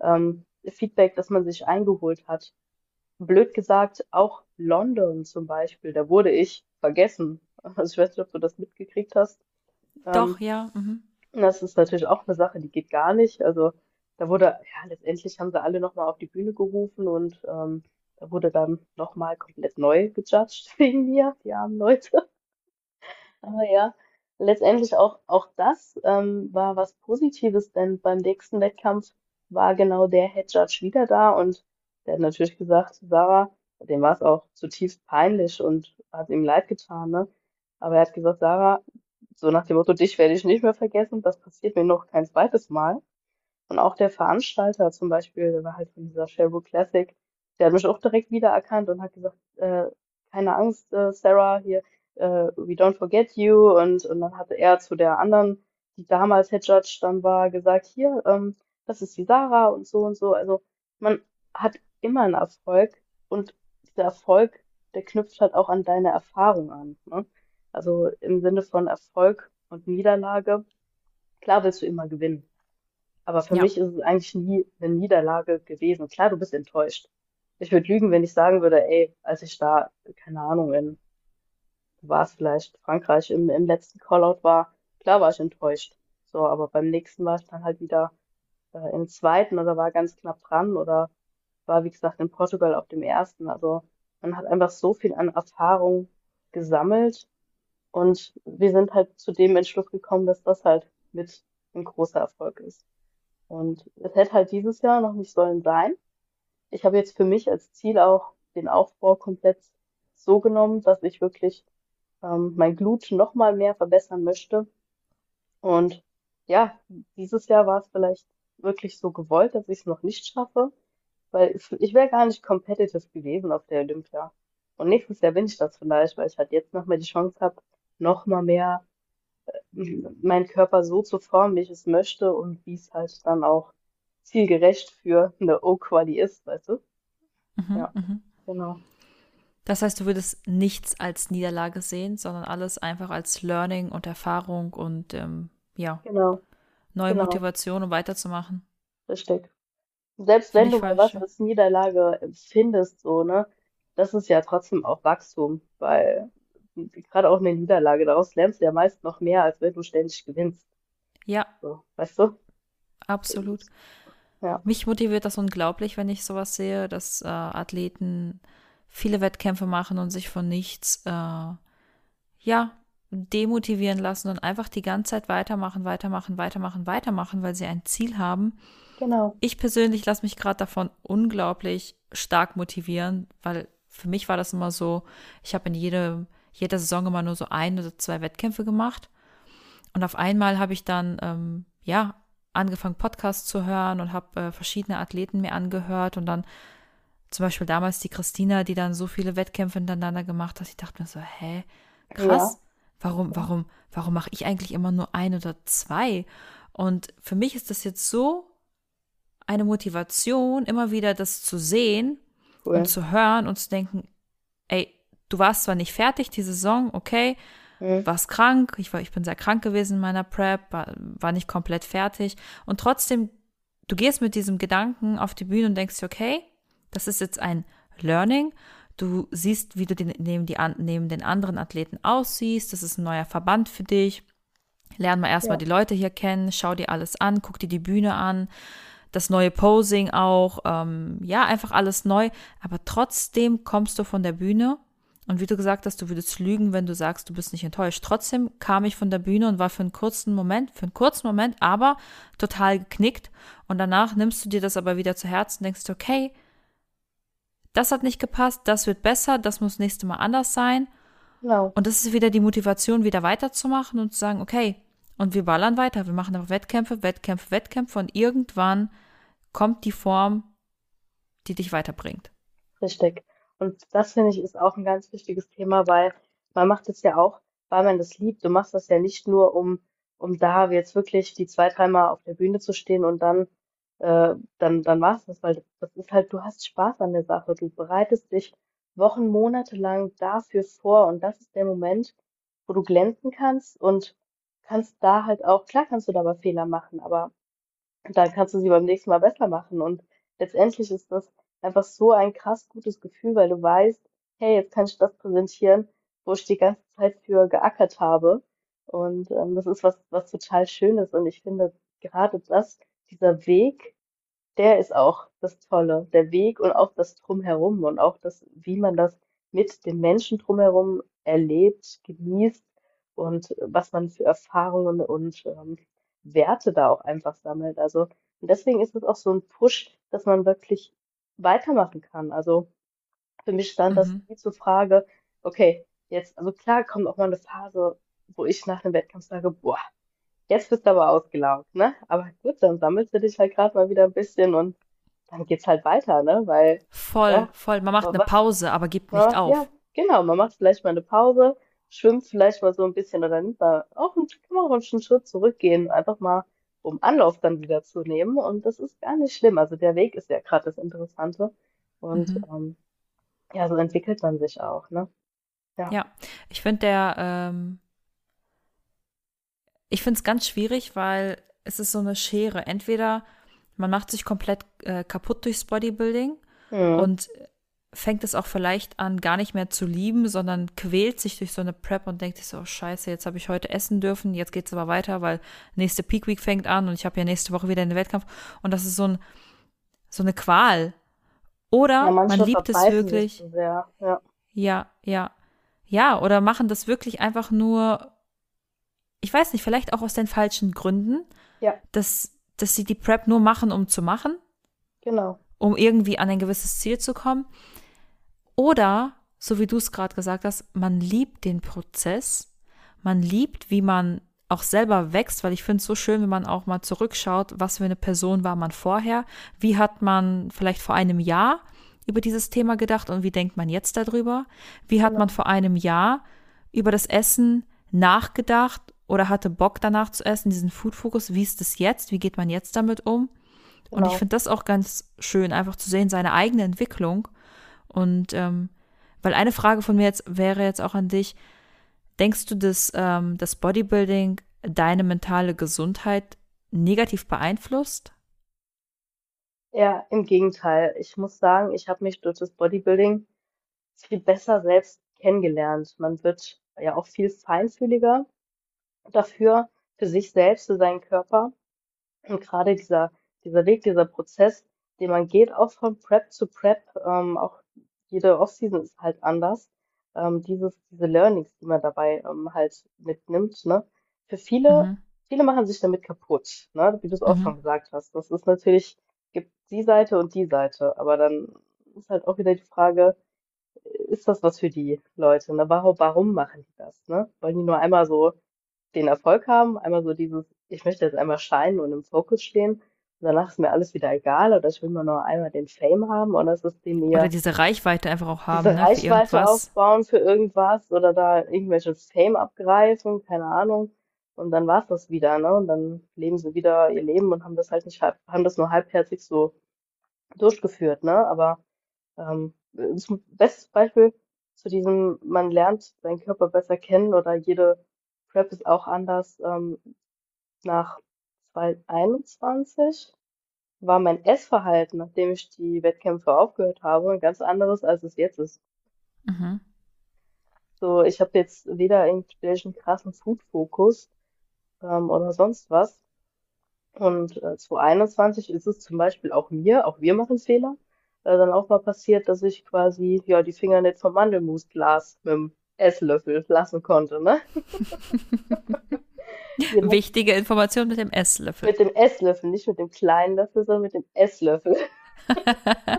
ähm, Feedback, das man sich eingeholt hat. Blöd gesagt, auch London zum Beispiel, da wurde ich vergessen. Also ich weiß nicht, ob du das mitgekriegt hast. Doch, Ähm, ja. Mhm. das ist natürlich auch eine Sache, die geht gar nicht. Also da wurde, ja, letztendlich haben sie alle nochmal auf die Bühne gerufen und ähm, da wurde dann nochmal komplett neu gejudged wegen mir, die armen Leute. Aber ja, letztendlich auch, auch das ähm, war was Positives, denn beim nächsten Wettkampf war genau der Head Judge wieder da und der hat natürlich gesagt, Sarah, dem war es auch zutiefst peinlich und hat ihm leid getan, ne? Aber er hat gesagt, Sarah, so nach dem Motto, dich werde ich nicht mehr vergessen, das passiert mir noch kein zweites Mal. Und auch der Veranstalter zum Beispiel, der war halt von dieser Sherbrooke Classic, der hat mich auch direkt wiedererkannt und hat gesagt, äh, keine Angst, äh, Sarah, hier, äh, we don't forget you. Und, und dann hatte er zu der anderen, die damals Head Judge dann war, gesagt, hier, ähm, das ist die Sarah und so und so. Also man hat immer einen Erfolg und dieser Erfolg, der knüpft halt auch an deine Erfahrung an, ne? Also im Sinne von Erfolg und Niederlage, klar willst du immer gewinnen. Aber für Ja. mich ist es eigentlich nie eine Niederlage gewesen. Klar, du bist enttäuscht. Ich würde lügen, wenn ich sagen würde, ey, als ich da, keine Ahnung, in, war es vielleicht Frankreich im, im letzten Callout war, klar war ich enttäuscht. So, aber beim nächsten war ich dann halt wieder äh, im zweiten oder war ganz knapp dran oder war, wie gesagt, in Portugal auf dem ersten. Also man hat einfach so viel an Erfahrung gesammelt und wir sind halt zu dem Entschluss gekommen, dass das halt mit ein großer Erfolg ist. Und es hätte halt dieses Jahr noch nicht sollen sein. Ich habe jetzt für mich als Ziel auch den Aufbau komplett so genommen, dass ich wirklich ähm, mein Glut noch mal mehr verbessern möchte. Und ja, dieses Jahr war es vielleicht wirklich so gewollt, dass ich es noch nicht schaffe, weil ich, wäre gar nicht competitive gewesen auf der Olympia. Und nächstes Jahr bin ich das vielleicht, weil ich halt jetzt nochmal die Chance habe, nochmal mehr m- meinen Körper so zu formen, wie ich es möchte und wie es halt dann auch zielgerecht für eine O-Quali ist, weißt du? Mhm, Ja, mhm. genau. Das heißt, du würdest nichts als Niederlage sehen, sondern alles einfach als Learning und Erfahrung und ähm, ja, Genau, neue genau, Motivation, um weiterzumachen. richtig. Selbst wenn du was als Niederlage empfindest, so, ne, das ist ja trotzdem auch Wachstum, weil gerade auch eine Niederlage, daraus lernst du ja meist noch mehr, als wenn du ständig gewinnst. Ja, So, weißt du? absolut. Ja, Mich motiviert das unglaublich, wenn ich sowas sehe, dass äh, Athleten viele Wettkämpfe machen und sich von nichts, äh, ja, demotivieren lassen und einfach die ganze Zeit weitermachen, weitermachen, weitermachen, weitermachen, weil sie ein Ziel haben. genau. Ich persönlich lasse mich gerade davon unglaublich stark motivieren, weil für mich war das immer so, ich habe in jede, jeder Saison immer nur so ein oder zwei Wettkämpfe gemacht. Und auf einmal habe ich dann, ähm, ja, angefangen, Podcasts zu hören und habe äh, verschiedene Athleten mir angehört und dann zum Beispiel damals die Christina, die dann so viele Wettkämpfe hintereinander gemacht hat. Ich dachte mir so, hä, krass, warum, ja, warum, warum mache ich eigentlich immer nur ein oder zwei? Und für mich ist das jetzt so eine Motivation, immer wieder das zu sehen und cool. zu hören und zu denken, ey, du warst zwar nicht fertig die Saison, okay, Mhm. warst krank, ich war, ich bin sehr krank gewesen in meiner Prep, war, war nicht komplett fertig und trotzdem, du gehst mit diesem Gedanken auf die Bühne und denkst dir, okay, das ist jetzt ein Learning. Du siehst, wie du den, neben, die, neben den anderen Athleten aussiehst. Das ist ein neuer Verband für dich. Lern mal erstmal Ja, die Leute hier kennen, schau dir alles an, guck dir die Bühne an, das neue Posing auch, ähm, ja, einfach alles neu. Aber trotzdem kommst du von der Bühne und wie du gesagt hast, du würdest lügen, wenn du sagst, du bist nicht enttäuscht. Trotzdem kam ich von der Bühne und war für einen kurzen Moment, für einen kurzen Moment, aber total geknickt. Und danach nimmst du dir das aber wieder zu Herzen, denkst du, okay, das hat nicht gepasst, das wird besser, das muss nächste Mal anders sein. genau. Und das ist wieder die Motivation, wieder weiterzumachen und zu sagen, okay, und wir ballern weiter. Wir machen aber Wettkämpfe, Wettkämpfe, Wettkämpfe und irgendwann kommt die Form, die dich weiterbringt. Richtig. Und das finde ich ist auch ein ganz wichtiges Thema, weil man macht es ja auch, weil man das liebt. Du machst das ja nicht nur, um, um da jetzt wirklich die zwei, dreimal auf der Bühne zu stehen und dann, äh, dann, dann war's das, weil das ist halt, du hast Spaß an der Sache. Du bereitest dich Wochen, Monate lang dafür vor und das ist der Moment, wo du glänzen kannst und kannst da halt auch, klar kannst du dabei Fehler machen, aber dann kannst du sie beim nächsten Mal besser machen. Und letztendlich ist das einfach so ein krass gutes Gefühl, weil du weißt, hey, jetzt kann ich das präsentieren, wo ich die ganze Zeit für geackert habe. Und ähm, das ist was, was total Schönes. Und ich finde gerade das, dieser Weg, der ist auch das Tolle. Der Weg und auch das Drumherum und auch das, wie man das mit den Menschen drumherum erlebt, genießt und was man für Erfahrungen und ähm, Werte da auch einfach sammelt. Also und deswegen ist es auch so ein Push, dass man wirklich weitermachen kann. Also für mich stand das Mhm. nie zur Frage, okay, jetzt, also klar kommt auch mal eine Phase, wo ich nach einem Wettkampf sage, boah, jetzt bist du aber ausgelaugt, ne? Aber gut, dann sammelst du dich halt gerade mal wieder ein bisschen und dann geht's halt weiter, ne? Weil, Voll, ja, voll. Man macht eine Pause, aber gibt nicht ja, ja, auf. genau, man macht vielleicht mal eine Pause, schwimmt vielleicht mal so ein bisschen oder nimmt mal auch, einen- kann man auch einen Schritt zurückgehen, einfach mal, um Anlauf dann wieder zu nehmen. Und das ist gar nicht schlimm. Also der Weg ist ja gerade das Interessante. Und Mhm. ähm, ja, so entwickelt man sich auch, ne? Ja, Ja, ich finde der, ähm, ich finde es ganz schwierig, weil es ist so eine Schere. Entweder man macht sich komplett äh, kaputt durchs Bodybuilding hm, und fängt es auch vielleicht an, gar nicht mehr zu lieben, sondern quält sich durch so eine Prep und denkt sich so, oh Scheiße, jetzt habe ich heute essen dürfen, jetzt geht's aber weiter, weil nächste Peak Week fängt an und ich habe ja nächste Woche wieder einen Wettkampf und das ist so ein, so eine Qual. ja, Oder man manche liebt es wirklich, sehr. Ja, ja, ja, ja, oder machen das wirklich einfach nur, ich weiß nicht, vielleicht auch aus den falschen Gründen, ja, dass, dass sie die Prep nur machen, um zu machen, genau. um irgendwie an ein gewisses Ziel zu kommen. Oder, so wie du es gerade gesagt hast, man liebt den Prozess, man liebt, wie man auch selber wächst, weil ich finde es so schön, wenn man auch mal zurückschaut, was für eine Person war man vorher, wie hat man vielleicht vor einem Jahr über dieses Thema gedacht und wie denkt man jetzt darüber, wie hat Genau. man vor einem Jahr über das Essen nachgedacht oder hatte Bock danach zu essen, diesen Food-Fokus, wie ist das jetzt, wie geht man jetzt damit um? Und Genau. ich finde das auch ganz schön, einfach zu sehen, seine eigene Entwicklung. Und ähm, weil eine Frage von mir jetzt wäre jetzt auch an dich, denkst du, dass ähm, das Bodybuilding deine mentale Gesundheit negativ beeinflusst? Ja, im Gegenteil. Ich muss sagen, ich habe mich durch das Bodybuilding viel besser selbst kennengelernt. Man wird ja auch viel feinfühliger dafür, für sich selbst, für seinen Körper. Und gerade dieser, dieser Weg, dieser Prozess, den man geht, auch von Prep zu Prep, ähm, auch jede Offseason ist halt anders. Ähm, dieses, diese Learnings, die man dabei ähm, halt mitnimmt, ne? Für viele, Mhm. viele machen sich damit kaputt, ne? Wie du es auch Mhm. schon gesagt hast. Das ist natürlich, gibt die Seite und die Seite, aber dann ist halt auch wieder die Frage, ist das was für die Leute, ne? Warum, warum machen die das, ne? Wollen die nur einmal so den Erfolg haben, einmal so dieses, ich möchte jetzt einmal scheinen und im Fokus stehen, danach ist mir alles wieder egal, oder ich will nur noch einmal den Fame haben, oder ist es denen Oder eher diese Reichweite einfach auch haben, diese ne, für Reichweite irgendwas. aufbauen für irgendwas oder da irgendwelche Fame abgreifen, keine Ahnung. Und dann war's das wieder, ne? Und dann leben sie wieder ihr Leben und haben das halt nicht halb, haben das nur halbherzig so durchgeführt, ne? Aber ähm, das bestes Beispiel zu diesem, man lernt seinen Körper besser kennen oder jede Prep ist auch anders. Ähm, nach 2021 war mein Essverhalten, nachdem ich die Wettkämpfe aufgehört habe, ein ganz anderes, als es jetzt ist. Mhm. So, ich habe jetzt weder irgendwelchen krassen Food-Fokus ähm, oder sonst was. Und äh, 2021 ist es zum Beispiel auch mir, auch wir machen Fehler, äh, dann auch mal passiert, dass ich quasi ja die Finger nicht vom Mandelmusglas mit dem Esslöffel lassen konnte, ne? Wichtige Information mit dem Esslöffel. Mit dem Esslöffel, nicht mit dem kleinen Löffel, sondern mit dem Esslöffel.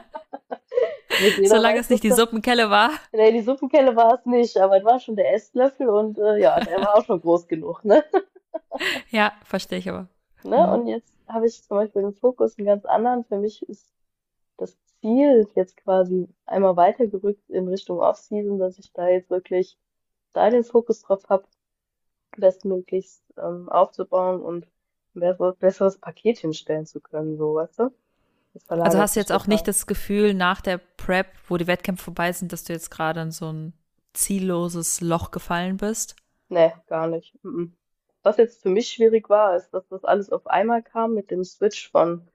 Solange es nicht die Suppenkelle war. Nee, die Suppenkelle war es nicht, aber es war schon der Esslöffel und äh, ja, der war auch schon groß genug, ne? Ja, verstehe ich aber. Ne? Mhm. Und jetzt habe ich zum Beispiel den Fokus einen ganz anderen. Für mich ist das Ziel jetzt quasi einmal weitergerückt in Richtung Off-Season, dass ich da jetzt wirklich da den Fokus drauf habe, bestmöglichst ähm, aufzubauen und ein besseres, besseres Paket hinstellen zu können, so, weißt du? Also hast du jetzt auch nicht das Gefühl nach der Prep, wo die Wettkämpfe vorbei sind, dass du jetzt gerade in so ein zielloses Loch gefallen bist? Nee, gar nicht. Was jetzt für mich schwierig war, ist, dass das alles auf einmal kam mit dem Switch von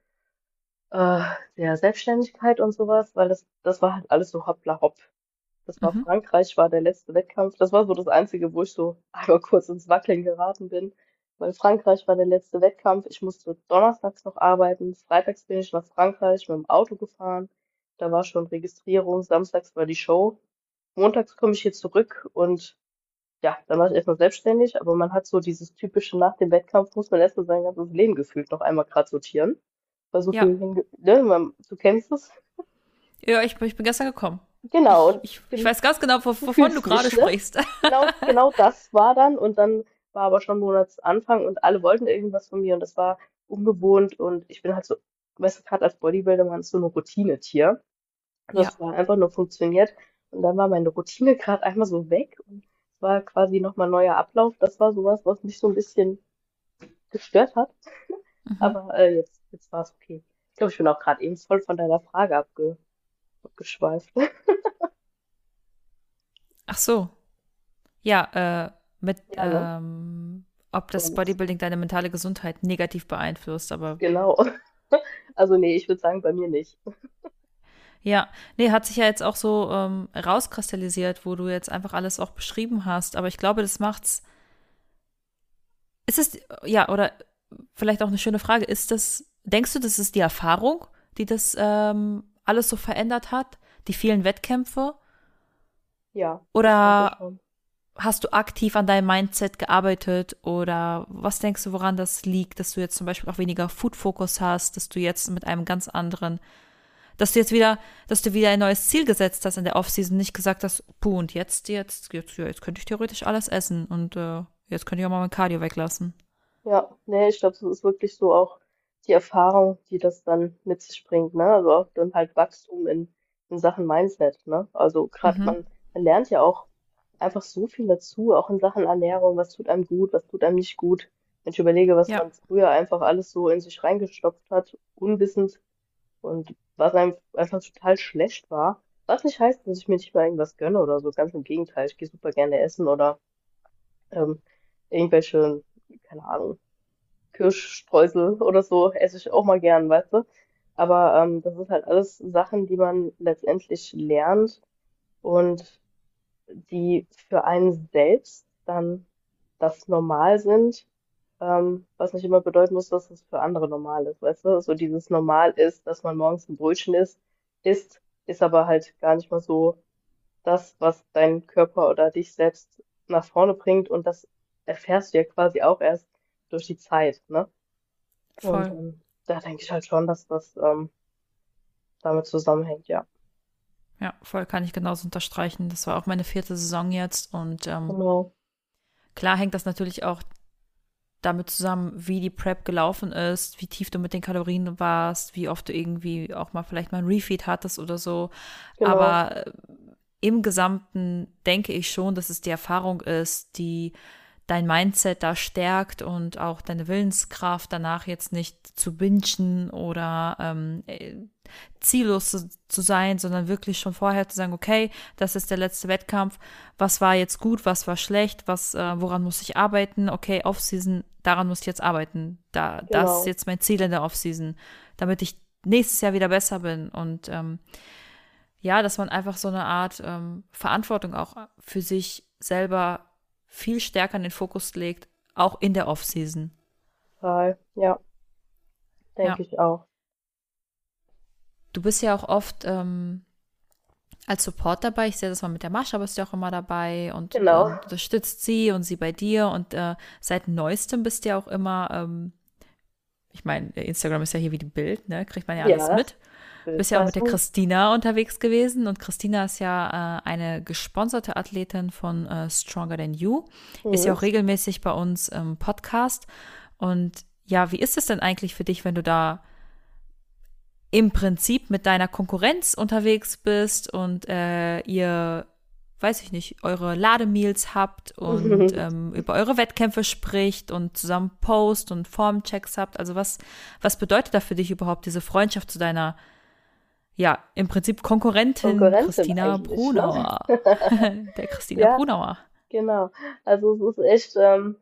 äh, der Selbstständigkeit und sowas, weil das, das war halt alles so hoppla hopp. Das war Mhm. Frankreich, war der letzte Wettkampf. Das war so das Einzige, wo ich so einmal kurz ins Wackeln geraten bin. Weil Frankreich war der letzte Wettkampf. Ich musste donnerstags noch arbeiten. Freitags bin ich nach Frankreich mit dem Auto gefahren. Da war schon Registrierung. Samstags war die Show. Montags komme ich hier zurück und ja, dann war ich erstmal selbstständig, aber man hat so dieses typische nach dem Wettkampf muss man erstmal sein ganzes Leben gefühlt noch einmal gerade sortieren. Weil so Ja. viel, ne, man, du kennst es. Ja, ich, ich bin gestern gekommen. Genau, und Ich, ich weiß ganz genau, wo- wovon du gerade ne? sprichst. genau, genau das war dann und dann war aber schon Monatsanfang und alle wollten irgendwas von mir und das war ungewohnt und ich bin halt so, weißt du, gerade als Bodybuilder, man ist so ein Routinetier. Das war einfach nur funktioniert und dann war meine Routine gerade einmal so weg und es war quasi nochmal neuer Ablauf. Das war sowas, was mich so ein bisschen gestört hat. Mhm. Aber äh, jetzt, jetzt war es okay. Ich glaube, ich bin auch gerade eben voll von deiner Frage abge abgeschweift. Ach so. Ja, äh, mit, Ja, ne? ähm, ob das Bodybuilding deine mentale Gesundheit negativ beeinflusst, aber Genau. Also nee, ich würde sagen, bei mir nicht. ja, nee, hat sich ja jetzt auch so ähm, rauskristallisiert, wo du jetzt einfach alles auch beschrieben hast, aber ich glaube, das macht's. Ist es, ja, oder vielleicht auch eine schöne Frage, ist das, denkst du, das ist die Erfahrung, die das ähm, alles so verändert hat? Die vielen Wettkämpfe? Ja, Oder-. Hast du aktiv an deinem Mindset gearbeitet oder was denkst du, woran das liegt, dass du jetzt zum Beispiel auch weniger Food-Fokus hast, dass du jetzt mit einem ganz anderen, dass du jetzt wieder, dass du wieder ein neues Ziel gesetzt hast in der Offseason, nicht gesagt hast, puh, und jetzt, jetzt, jetzt, ja, jetzt könnte ich theoretisch alles essen und äh, jetzt könnte ich auch mal mein Cardio weglassen. Ja, nee, ich glaube, das ist wirklich so auch die Erfahrung, die das dann mit sich bringt, ne? Also auch dann halt Wachstum in, in Sachen Mindset, ne? Also gerade Mhm. man, man lernt ja auch einfach so viel dazu, auch in Sachen Ernährung, was tut einem gut, was tut einem nicht gut. Wenn ich überlege, was Ja, man früher einfach alles so in sich reingestopft hat, unwissend und was einem einfach total schlecht war. Was nicht heißt, dass ich mir nicht mal irgendwas gönne oder so. Ganz im Gegenteil, ich gehe super gerne essen oder ähm, irgendwelche, keine Ahnung, Kirschstreusel oder so esse ich auch mal gern, weißt du? Aber ähm, das ist halt alles Sachen, die man letztendlich lernt und die für einen selbst dann das normal sind, ähm, was nicht immer bedeuten muss, dass es für andere normal ist, weißt du? So dieses Normal ist, dass man morgens ein Brötchen isst, isst, ist aber halt gar nicht mal so das, was dein Körper oder dich selbst nach vorne bringt und das erfährst du ja quasi auch erst durch die Zeit, ne? Und voll. ähm, da denke ich halt schon, dass das ähm, damit zusammenhängt, ja. Ja, voll kann ich genauso unterstreichen. Das war auch meine vierte Saison jetzt und ähm, Genau. klar hängt das natürlich auch damit zusammen, wie die Prep gelaufen ist, wie tief du mit den Kalorien warst, wie oft du irgendwie auch mal vielleicht mal ein Refeed hattest oder so. Genau. Aber äh, im Gesamten denke ich schon, dass es die Erfahrung ist, die dein Mindset da stärkt und auch deine Willenskraft danach jetzt nicht zu bingen oder ähm, äh, ziellos zu, zu sein, sondern wirklich schon vorher zu sagen, okay, das ist der letzte Wettkampf, was war jetzt gut, was war schlecht, was, äh, woran muss ich arbeiten, okay, Offseason, daran muss ich jetzt arbeiten, da, das ist Genau. jetzt mein Ziel in der Offseason, damit ich nächstes Jahr wieder besser bin. Und ähm, ja, dass man einfach so eine Art ähm, Verantwortung auch für sich selber viel stärker in den Fokus legt, auch in der Offseason. Total. Ja, denke Ja, ich auch. du bist ja auch oft ähm, als Support dabei. Ich sehe das mal mit der Mascha, bist du auch immer dabei und Genau. ähm, unterstützt sie und sie bei dir. Und äh, seit neuestem bist du ja auch immer, ähm, ich meine, Instagram ist ja hier wie die Bild, ne? Kriegt man ja alles Ja, mit. Bist ja auch mit der. Christina unterwegs gewesen und Christina ist ja äh, eine gesponserte Athletin von äh, Stronger Than You, ist ja Mhm. auch regelmäßig bei uns im Podcast. Und ja, wie ist es denn eigentlich für dich, wenn du da im Prinzip mit deiner Konkurrenz unterwegs bist und äh, ihr, weiß ich nicht, eure Lademeals habt und ähm, über eure Wettkämpfe spricht und zusammen post und Formchecks habt. Also was, was bedeutet da für dich überhaupt diese Freundschaft zu deiner, ja, im Prinzip Konkurrentin Konkurrentin Christina eigentlich, ne? Brunauer? Der Christina Ja, Brunauer. genau. Also es ist echt, ähm,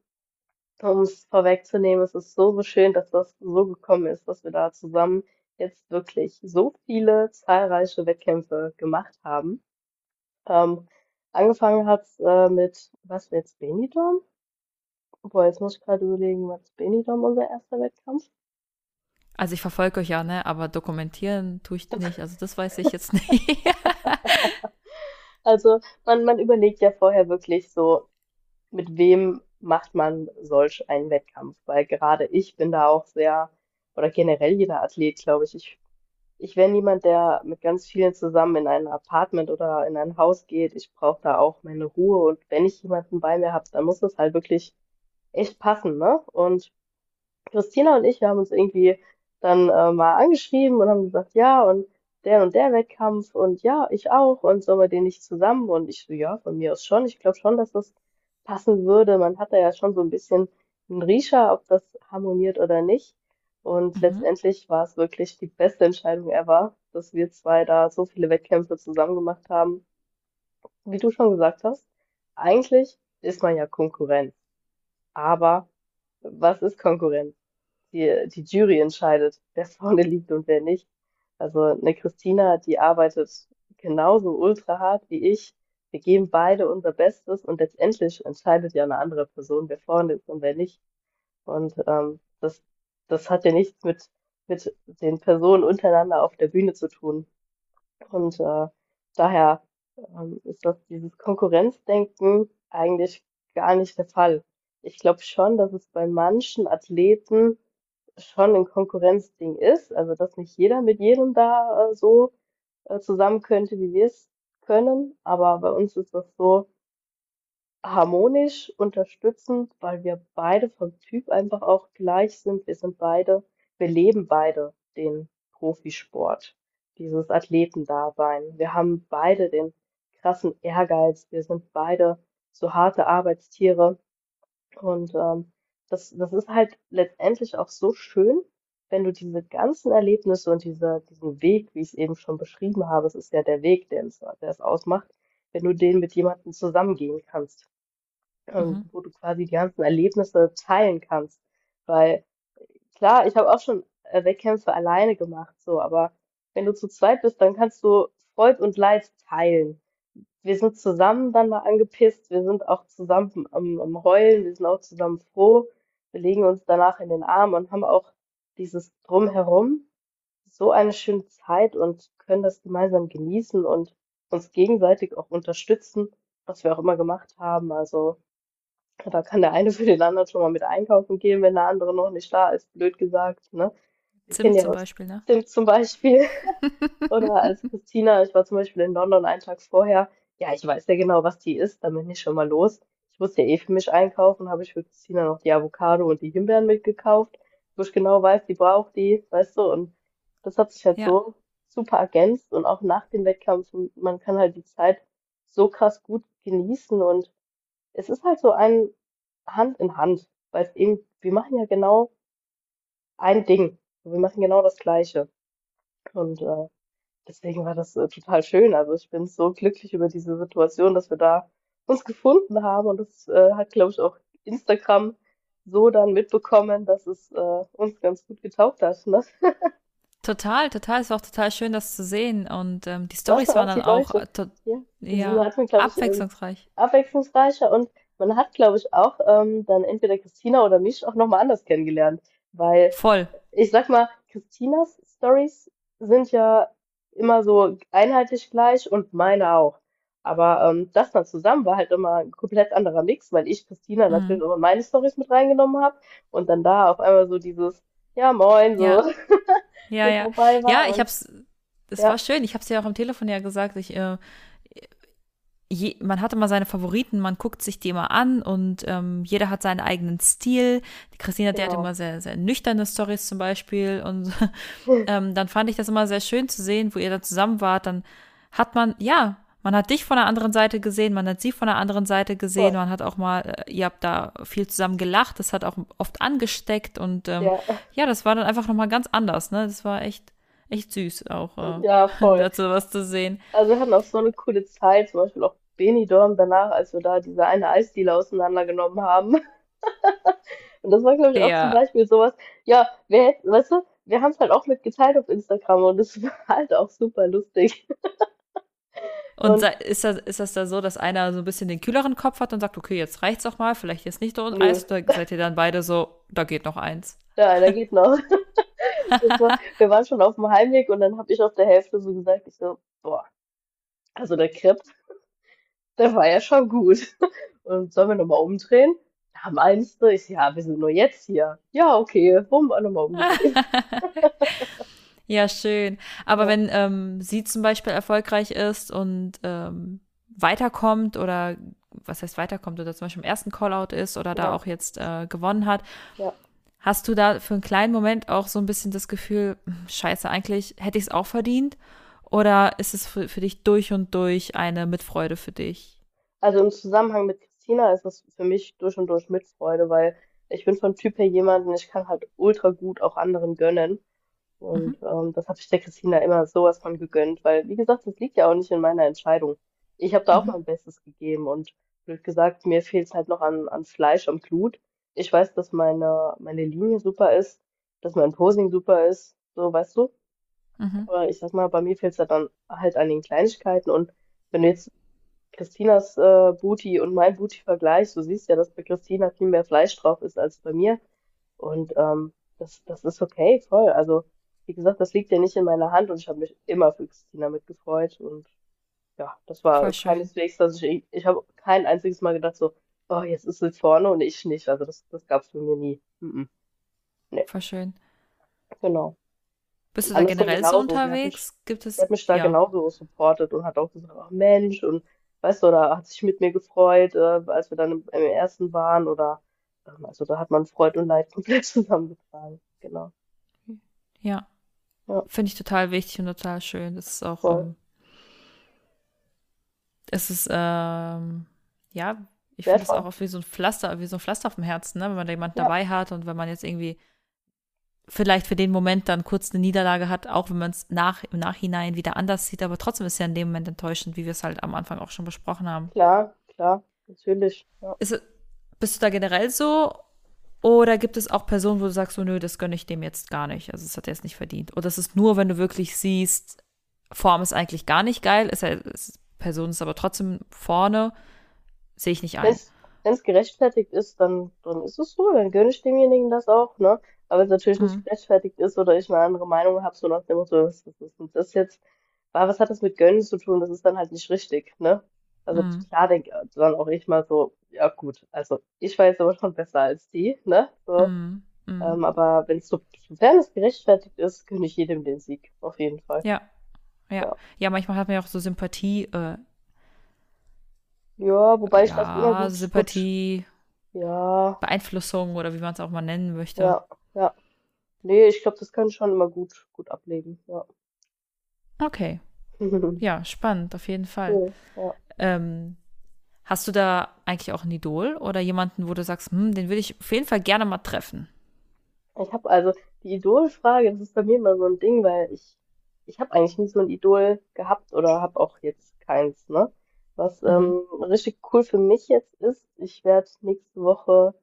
um es vorwegzunehmen, es ist so, so schön, dass das so gekommen ist, dass wir da zusammen jetzt wirklich so viele zahlreiche Wettkämpfe gemacht haben. Ähm, angefangen hat's äh, mit, was war jetzt Benidorm? Boah, jetzt muss ich gerade überlegen, was Benidorm unser erster Wettkampf? Also ich verfolge euch ja, ne, aber dokumentieren tue ich nicht. Also das weiß ich jetzt nicht. Also man, man überlegt ja vorher wirklich so, mit wem macht man solch einen Wettkampf? Weil gerade ich bin da auch sehr, oder generell jeder Athlet, glaube ich, ich, ich wäre niemand, der mit ganz vielen zusammen in ein Apartment oder in ein Haus geht. Ich brauche da auch meine Ruhe und wenn ich jemanden bei mir habe, dann muss es halt wirklich echt passen, ne? Und Christina und ich, haben uns irgendwie dann äh, mal angeschrieben und haben gesagt, ja, und der und der Wettkampf und ja, ich auch und sollen wir den nicht zusammen? Und ich so, ja, von mir aus schon. Ich glaube schon, dass das passen würde. Man hat da ja schon so ein bisschen einen Riecher, ob das harmoniert oder nicht. Und Mhm. letztendlich war es wirklich die beste Entscheidung ever, dass wir zwei da so viele Wettkämpfe zusammen gemacht haben. Wie du schon gesagt hast, eigentlich ist man ja Konkurrenz. Aber was ist Konkurrenz? Die, die Jury entscheidet, wer vorne liegt und wer nicht. Also eine Christina, die arbeitet genauso ultra hart wie ich. Wir geben beide unser Bestes und letztendlich entscheidet ja eine andere Person, wer vorne ist und wer nicht. Und ähm, das, das hat ja nichts mit, mit den Personen untereinander auf der Bühne zu tun. Und äh, daher ähm, ist das dieses Konkurrenzdenken eigentlich gar nicht der Fall. Ich glaube schon, dass es bei manchen Athleten schon ein Konkurrenzding ist, also dass nicht jeder mit jedem da äh, so äh, zusammen könnte, wie wir es können, aber bei uns ist das so, harmonisch, unterstützend, weil wir beide vom Typ einfach auch gleich sind. Wir sind beide, wir leben beide den Profisport, dieses Athletendasein. Wir haben beide den krassen Ehrgeiz. Wir sind beide so harte Arbeitstiere. Und ähm, das, das ist halt letztendlich auch so schön, wenn du diese ganzen Erlebnisse und diese, diesen Weg, wie ich es eben schon beschrieben habe, es ist ja der Weg, der es, der es ausmacht, wenn du den mit jemandem zusammengehen kannst. Mhm. wo du quasi die ganzen Erlebnisse teilen kannst. Weil klar, ich habe auch schon äh, Wettkämpfe alleine gemacht, so, aber wenn du zu zweit bist, dann kannst du Freud und Leid teilen. Wir sind zusammen dann mal angepisst, wir sind auch zusammen am, am Heulen, wir sind auch zusammen froh, wir legen uns danach in den Arm und haben auch dieses Drumherum so eine schöne Zeit und können das gemeinsam genießen und uns gegenseitig auch unterstützen, was wir auch immer gemacht haben. Also da kann der eine für den anderen schon mal mit einkaufen gehen, wenn der andere noch nicht da ist, blöd gesagt, ne? Zimt ja zum. Beispiel, ne? Stimmt zum Beispiel. Oder als Christina, ich war zum Beispiel in London einen Tag vorher. Ja, ich weiß ja genau, was die ist, dann bin ich schon mal los. Ich musste ja eh für mich einkaufen, habe ich für Christina noch die Avocado und die Himbeeren mitgekauft, wo ich genau weiß, die braucht die, weißt du, und das hat sich halt Ja, so super ergänzt und auch nach dem Wettkampf, man kann halt die Zeit so krass gut genießen und es ist halt so ein Hand in Hand, weil es eben, wir machen ja genau ein Ding. Wir machen genau das Gleiche. Und äh, deswegen war das äh, total schön. Also ich bin so glücklich über diese Situation, dass wir da uns gefunden haben. Und das äh, hat, glaube ich, auch Instagram so dann mitbekommen, dass es äh, uns ganz gut getaugt hat. Ne? total, total. Es war auch total schön, das zu sehen. Und ähm, die Stories waren dann auch äh, to Ja, ja, hat man, ich, ähm, abwechslungsreich. abwechslungsreicher und man hat, glaube ich, auch ähm, dann entweder Christina oder mich auch nochmal anders kennengelernt. Weil Voll. ich sag mal, Christinas Stories sind ja immer so einheitlich gleich und meine auch. Aber ähm, das dann zusammen war halt immer ein komplett anderer Mix, weil ich Christina Mhm. natürlich in meine Stories mit reingenommen habe und dann da auf einmal so dieses, ja moin, so Ja, ja, ja. Ja, war ich hab's, es war ja, schön. Ich hab's ja auch am Telefon ja gesagt. Ich, äh, je, man hatte mal seine Favoriten, man guckt sich die immer an und ähm, jeder hat seinen eigenen Stil. Die Christina, die hat genau. immer sehr, sehr nüchterne Stories zum Beispiel. Und ähm, dann fand ich das immer sehr schön zu sehen, wo ihr da zusammen wart. Dann hat man, ja, man hat dich von der anderen Seite gesehen, man hat sie von der anderen Seite gesehen, Voll. man hat auch mal, äh, ihr habt da viel zusammen gelacht, das hat auch oft angesteckt und ähm, Ja, ja, das war dann einfach nochmal ganz anders, ne? Das war echt, echt süß, auch ja, äh, voll. dazu was zu sehen. Also wir hatten auch so eine coole Zeit, zum Beispiel auch Benidorm danach, als wir da diese eine Eisdiele auseinandergenommen haben. Und das war, glaube ich, auch zum Ja. Beispiel sowas, ja, wer, weißt du, wir haben es halt auch mitgeteilt auf Instagram und es war halt auch super lustig. Und Und ist das, ist das da so, dass einer so ein bisschen den kühleren Kopf hat und sagt, okay, jetzt reicht's auch mal, vielleicht jetzt nicht nur ein Eis, oder seid ihr dann beide so, da geht noch eins? ja, da geht noch. War, wir waren schon auf dem Heimweg und dann habe ich auf der Hälfte so gesagt, ich so, boah, also der Crepe, der war ja schon gut. Und sollen wir nochmal umdrehen? Ja, meinst du? Ich, so, ja, wir sind nur jetzt hier. Ja, okay, wollen wir nochmal umdrehen. Ja, schön. Aber Ja, wenn ähm, sie zum Beispiel erfolgreich ist und ähm, weiterkommt oder was heißt weiterkommt oder zum Beispiel im ersten Callout ist oder da ja, auch jetzt äh, gewonnen hat, ja. hast du da für einen kleinen Moment auch so ein bisschen das Gefühl, hm, scheiße, eigentlich hätte ich es auch verdient? Oder ist es für, für dich durch und durch eine Mitfreude für dich? Also im Zusammenhang mit Christina ist das für mich durch und durch Mitfreude, weil ich bin von Typ her jemanden, ich kann halt ultra gut auch anderen gönnen. Mhm. Und ähm, das habe ich der Christina immer sowas von gegönnt, weil, wie gesagt, das liegt ja auch nicht in meiner Entscheidung. Ich habe da auch Mhm. mein Bestes gegeben und blöd gesagt, mir fehlt es halt noch an, an Fleisch, am Blut. Ich weiß, dass meine, meine Linie super ist, dass mein Posing super ist, so weißt du. Mhm. Aber ich sag mal, bei mir fehlt es dann halt an den Kleinigkeiten und wenn du jetzt Christinas äh, Booty und mein Booty vergleichst, du siehst ja, dass bei Christina viel mehr Fleisch drauf ist als bei mir. Und ähm, das, das ist okay, voll. Also, wie gesagt, das liegt ja nicht in meiner Hand und ich habe mich immer für Christina mitgefreut. Und ja, das war keineswegs, dass ich, ich habe kein einziges Mal gedacht so, oh, jetzt ist sie vorne und ich nicht. Also das, das gab's bei mir nie. Mm. Nee, Voll schön. genau. Bist du da generell so hat mich unterwegs? Gibt Sie es, hat mich da ja. genauso supportet und hat auch gesagt, ach Mensch, und weißt du, oder hat sich mit mir gefreut, äh, als wir dann im, im ersten waren oder ähm, also da hat man Freud und Leid komplett zusammengetragen. Genau. Ja, Ja, finde ich total wichtig und total schön. Das ist auch, ähm, es ist, ähm, ja, ich finde es auch oft wie so ein Pflaster, wie so ein Pflaster auf dem Herzen, ne? Wenn man da jemanden Ja, dabei hat und wenn man jetzt irgendwie vielleicht für den Moment dann kurz eine Niederlage hat, auch wenn man es nach, im Nachhinein wieder anders sieht, aber trotzdem ist ja in dem Moment enttäuschend, wie wir es halt am Anfang auch schon besprochen haben. klar, klar, natürlich. Ja. Ist, bist du da generell so oder gibt es auch Personen, wo du sagst, so, nö, das gönne ich dem jetzt gar nicht, also es hat er jetzt nicht verdient? Oder ist es nur, wenn du wirklich siehst, Form ist eigentlich gar nicht geil, ist ist, Person ist aber trotzdem vorne, sehe ich nicht ein. wenn es gerechtfertigt ist, dann, dann ist es so, dann gönne ich demjenigen das auch, ne? Aber wenn es natürlich nicht Mhm. gerechtfertigt ist oder ich eine andere Meinung habe, so nach dem Motto, was, was ist denn das jetzt? Aber was hat das mit Gönnen zu tun? Das ist dann halt nicht richtig, ne? Also Mhm. klar denke dann auch ich mal so, ja gut, also ich jetzt aber schon besser als die, ne? So, Mhm. Mhm. ähm, aber wenn es so, sofern es gerechtfertigt ist, gönne ich jedem den Sieg, auf jeden Fall. Ja, ja. Ja. Ja, manchmal hat man ja auch so Sympathie, äh, Ja, wobei ich das immer ja, gut, gut, Sympathie, ja, Beeinflussung oder wie man es auch mal nennen möchte. ja, ja. Nee, ich glaube, das kann ich schon immer gut, gut ablegen. Ja. Okay, ja, spannend, auf jeden Fall. Cool. Ja. Ähm, hast du da eigentlich auch ein Idol oder jemanden, wo du sagst, hm, den würde ich auf jeden Fall gerne mal treffen? Ich habe also die Idolfrage, das ist bei mir immer so ein Ding, weil ich, ich habe eigentlich nie so ein Idol gehabt oder habe auch jetzt keins, ne? Was Mhm. ähm, richtig cool für mich jetzt ist, ich werde nächste Woche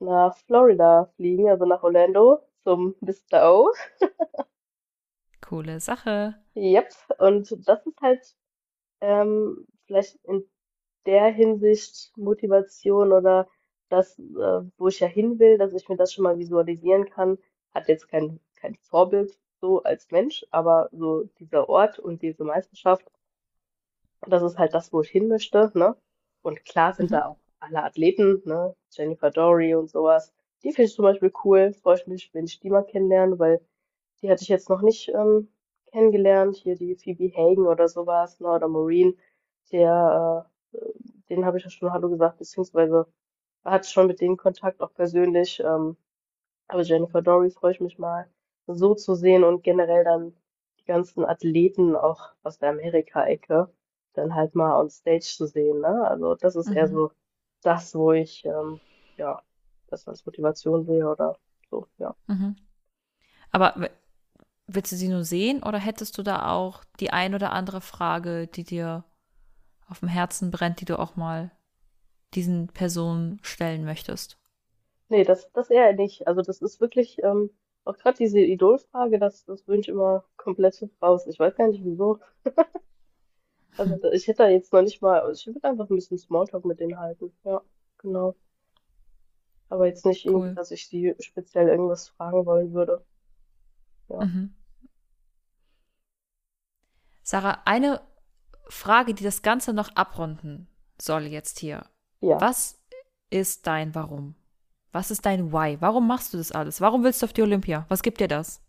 nach Florida fliegen, also nach Orlando zum Mr. O. Coole Sache. Yep, und das ist halt ähm, vielleicht in der Hinsicht Motivation oder das, äh, wo ich ja hin will, dass ich mir das schon mal visualisieren kann, hat jetzt kein, kein Vorbild so als Mensch, aber so dieser Ort und diese Meisterschaft, das ist halt das, wo ich hin möchte, ne? Und klar sind Mhm. da auch alle Athleten, ne? Jennifer Dorie und sowas. Die finde ich zum Beispiel cool, freue ich mich, wenn ich die mal kennenlerne, weil die hatte ich jetzt noch nicht ähm, kennengelernt. Hier die Phoebe Hagen oder sowas, ne? Oder Maureen, der, äh, denen habe ich ja schon Hallo gesagt, beziehungsweise hatte schon mit denen Kontakt, auch persönlich. Ähm, aber Jennifer Dorie freue ich mich mal so zu sehen und generell dann die ganzen Athleten auch aus der Amerika-Ecke dann halt mal on stage zu sehen, ne? Also das ist eher Mhm. so das, wo ich ähm, ja das als Motivation sehe oder so, ja. Mhm. Aber willst du sie nur sehen oder hättest du da auch die ein oder andere Frage, die dir auf dem Herzen brennt, die du auch mal diesen Personen stellen möchtest? Nee, das, das eher nicht. Also das ist wirklich, ähm, auch gerade diese Idolfrage, das, das wünsche ich immer komplett raus. Ich weiß gar nicht wieso. Also ich hätte da jetzt noch nicht mal, also ich würde einfach ein bisschen Smalltalk mit denen halten. Ja, genau. Aber jetzt nicht irgendwie, Cool. dass ich sie speziell irgendwas fragen wollen würde. Ja, Mhm. Sarah, eine Frage, die das Ganze noch abrunden soll jetzt hier. ja. Was ist dein Warum? Was ist dein Why? Warum machst du das alles? Warum willst du auf die Olympia? Was gibt dir das?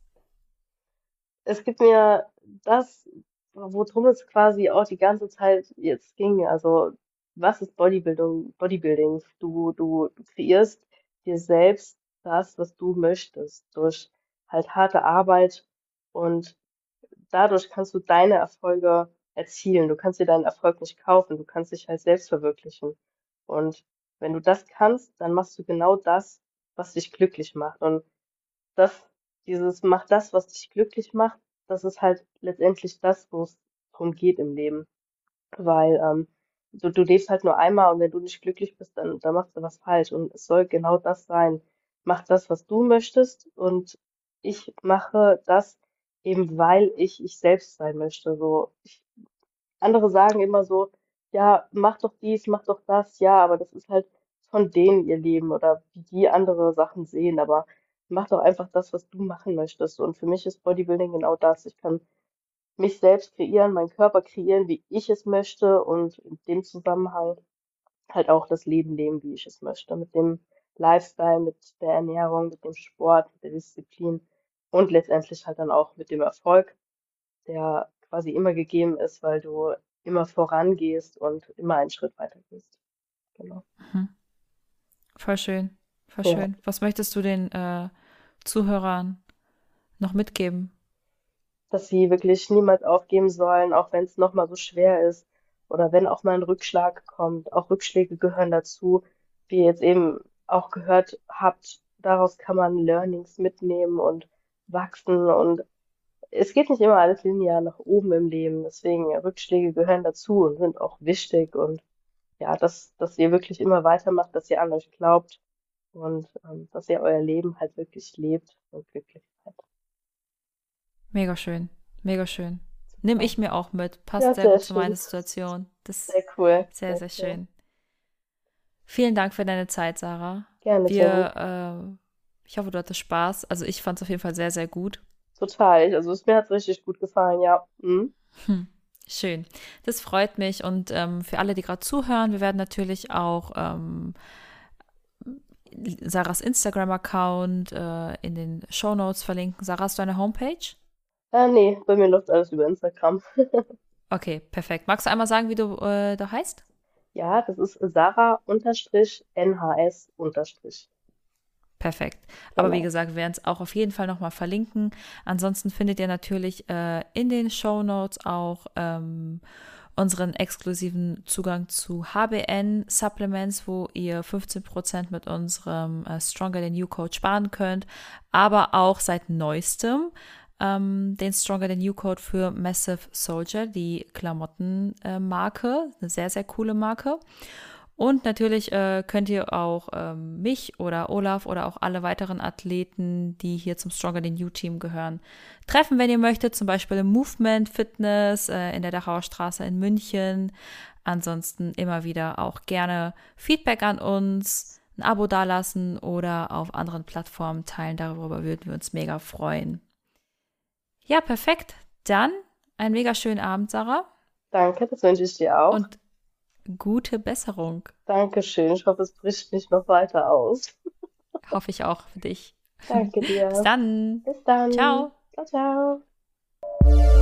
Es gibt mir das, worum es quasi auch die ganze Zeit jetzt ging. Also, was ist Bodybuilding? Bodybuilding? Du, du, du kreierst dir selbst das, was du möchtest, durch halt harte Arbeit und dadurch kannst du deine Erfolge erzielen. Du kannst dir deinen Erfolg nicht kaufen. Du kannst dich halt selbst verwirklichen. Und wenn du das kannst, dann machst du genau das, was dich glücklich macht. Und das, dieses mach das, was dich glücklich macht, das ist halt letztendlich das, wo es drum geht im Leben. Weil ähm, du, du lebst halt nur einmal und wenn du nicht glücklich bist, dann, dann machst du was falsch. Und es soll genau das sein. Mach das, was du möchtest und ich mache das eben, weil ich ich selbst sein möchte. So, ich, andere sagen immer so, ja, mach doch dies, mach doch das, ja, aber das ist halt von denen ihr Leben oder wie die andere Sachen sehen, aber mach doch einfach das, was du machen möchtest. Und für mich ist Bodybuilding genau das. Ich kann mich selbst kreieren, meinen Körper kreieren, wie ich es möchte und in dem Zusammenhang halt auch das Leben leben, wie ich es möchte. Mit dem Lifestyle, mit der Ernährung, mit dem Sport, mit der Disziplin und letztendlich halt dann auch mit dem Erfolg der quasi immer gegeben ist, weil du immer vorangehst und immer einen Schritt weiter gehst. Genau. Mhm. Voll schön. Voll Ja. schön. Was möchtest du den äh, Zuhörern noch mitgeben? dass sie wirklich niemals aufgeben sollen, auch wenn es nochmal so schwer ist oder wenn auch mal ein Rückschlag kommt. Auch Rückschläge gehören dazu, wie ihr jetzt eben auch gehört habt. Daraus kann man Learnings mitnehmen und wachsen und es geht nicht immer alles linear nach oben im Leben. Deswegen Rückschläge gehören dazu und sind auch wichtig und ja, dass, dass ihr wirklich immer weitermacht, dass ihr an euch glaubt und ähm, dass ihr euer Leben halt wirklich lebt und glücklich seid. Mega schön. Mega schön. Nimm ich mir auch mit. Passt Ja, sehr sehr gut zu meiner schön. Situation. Das Sehr cool. sehr, sehr cool. schön. Vielen Dank für deine Zeit, Sarah. Gerne. Wir, äh, ich hoffe, du hattest Spaß. Also ich fand es auf jeden Fall sehr, sehr gut. Total. Also es, mir hat es richtig gut gefallen, ja. Mhm. Hm. Schön. Das freut mich. Und ähm, für alle, die gerade zuhören, wir werden natürlich auch ähm, Sarahs Instagram-Account äh, in den Show Notes verlinken. Sarah, hast du eine Homepage? Äh, nee, bei mir läuft alles über Instagram. Okay, perfekt. Magst du einmal sagen, wie du äh, da heißt? Ja, das ist Sarah-NHS. Perfekt. Aber wie Genau. gesagt, wir werden es auch auf jeden Fall nochmal verlinken. Ansonsten findet ihr natürlich äh, in den Show Notes auch ähm, unseren exklusiven Zugang zu HBN Supplements, wo ihr 15% mit unserem äh, Stronger Than You Code sparen könnt, aber auch seit neuestem ähm, den Stronger Than You Code für Massive Soldier, die Klamottenmarke, eine sehr, sehr coole Marke. Und natürlich äh, könnt ihr auch ähm, mich oder Olaf oder auch alle weiteren Athleten, die hier zum Stronger Than You Team gehören, treffen, wenn ihr möchtet. Zum Beispiel im Movement Fitness äh, in der Dachauer Straße in München. Ansonsten immer wieder auch gerne Feedback an uns, ein Abo dalassen oder auf anderen Plattformen teilen. Darüber würden wir uns mega freuen. Ja, perfekt. Dann einen mega schönen Abend, Sarah. Danke, das wünsche ich dir auch. Und gute Besserung. Dankeschön. Ich hoffe, es bricht nicht noch weiter aus. Hoffe ich auch für dich. Danke dir. Bis dann. Bis dann. Ciao. Ciao, ciao.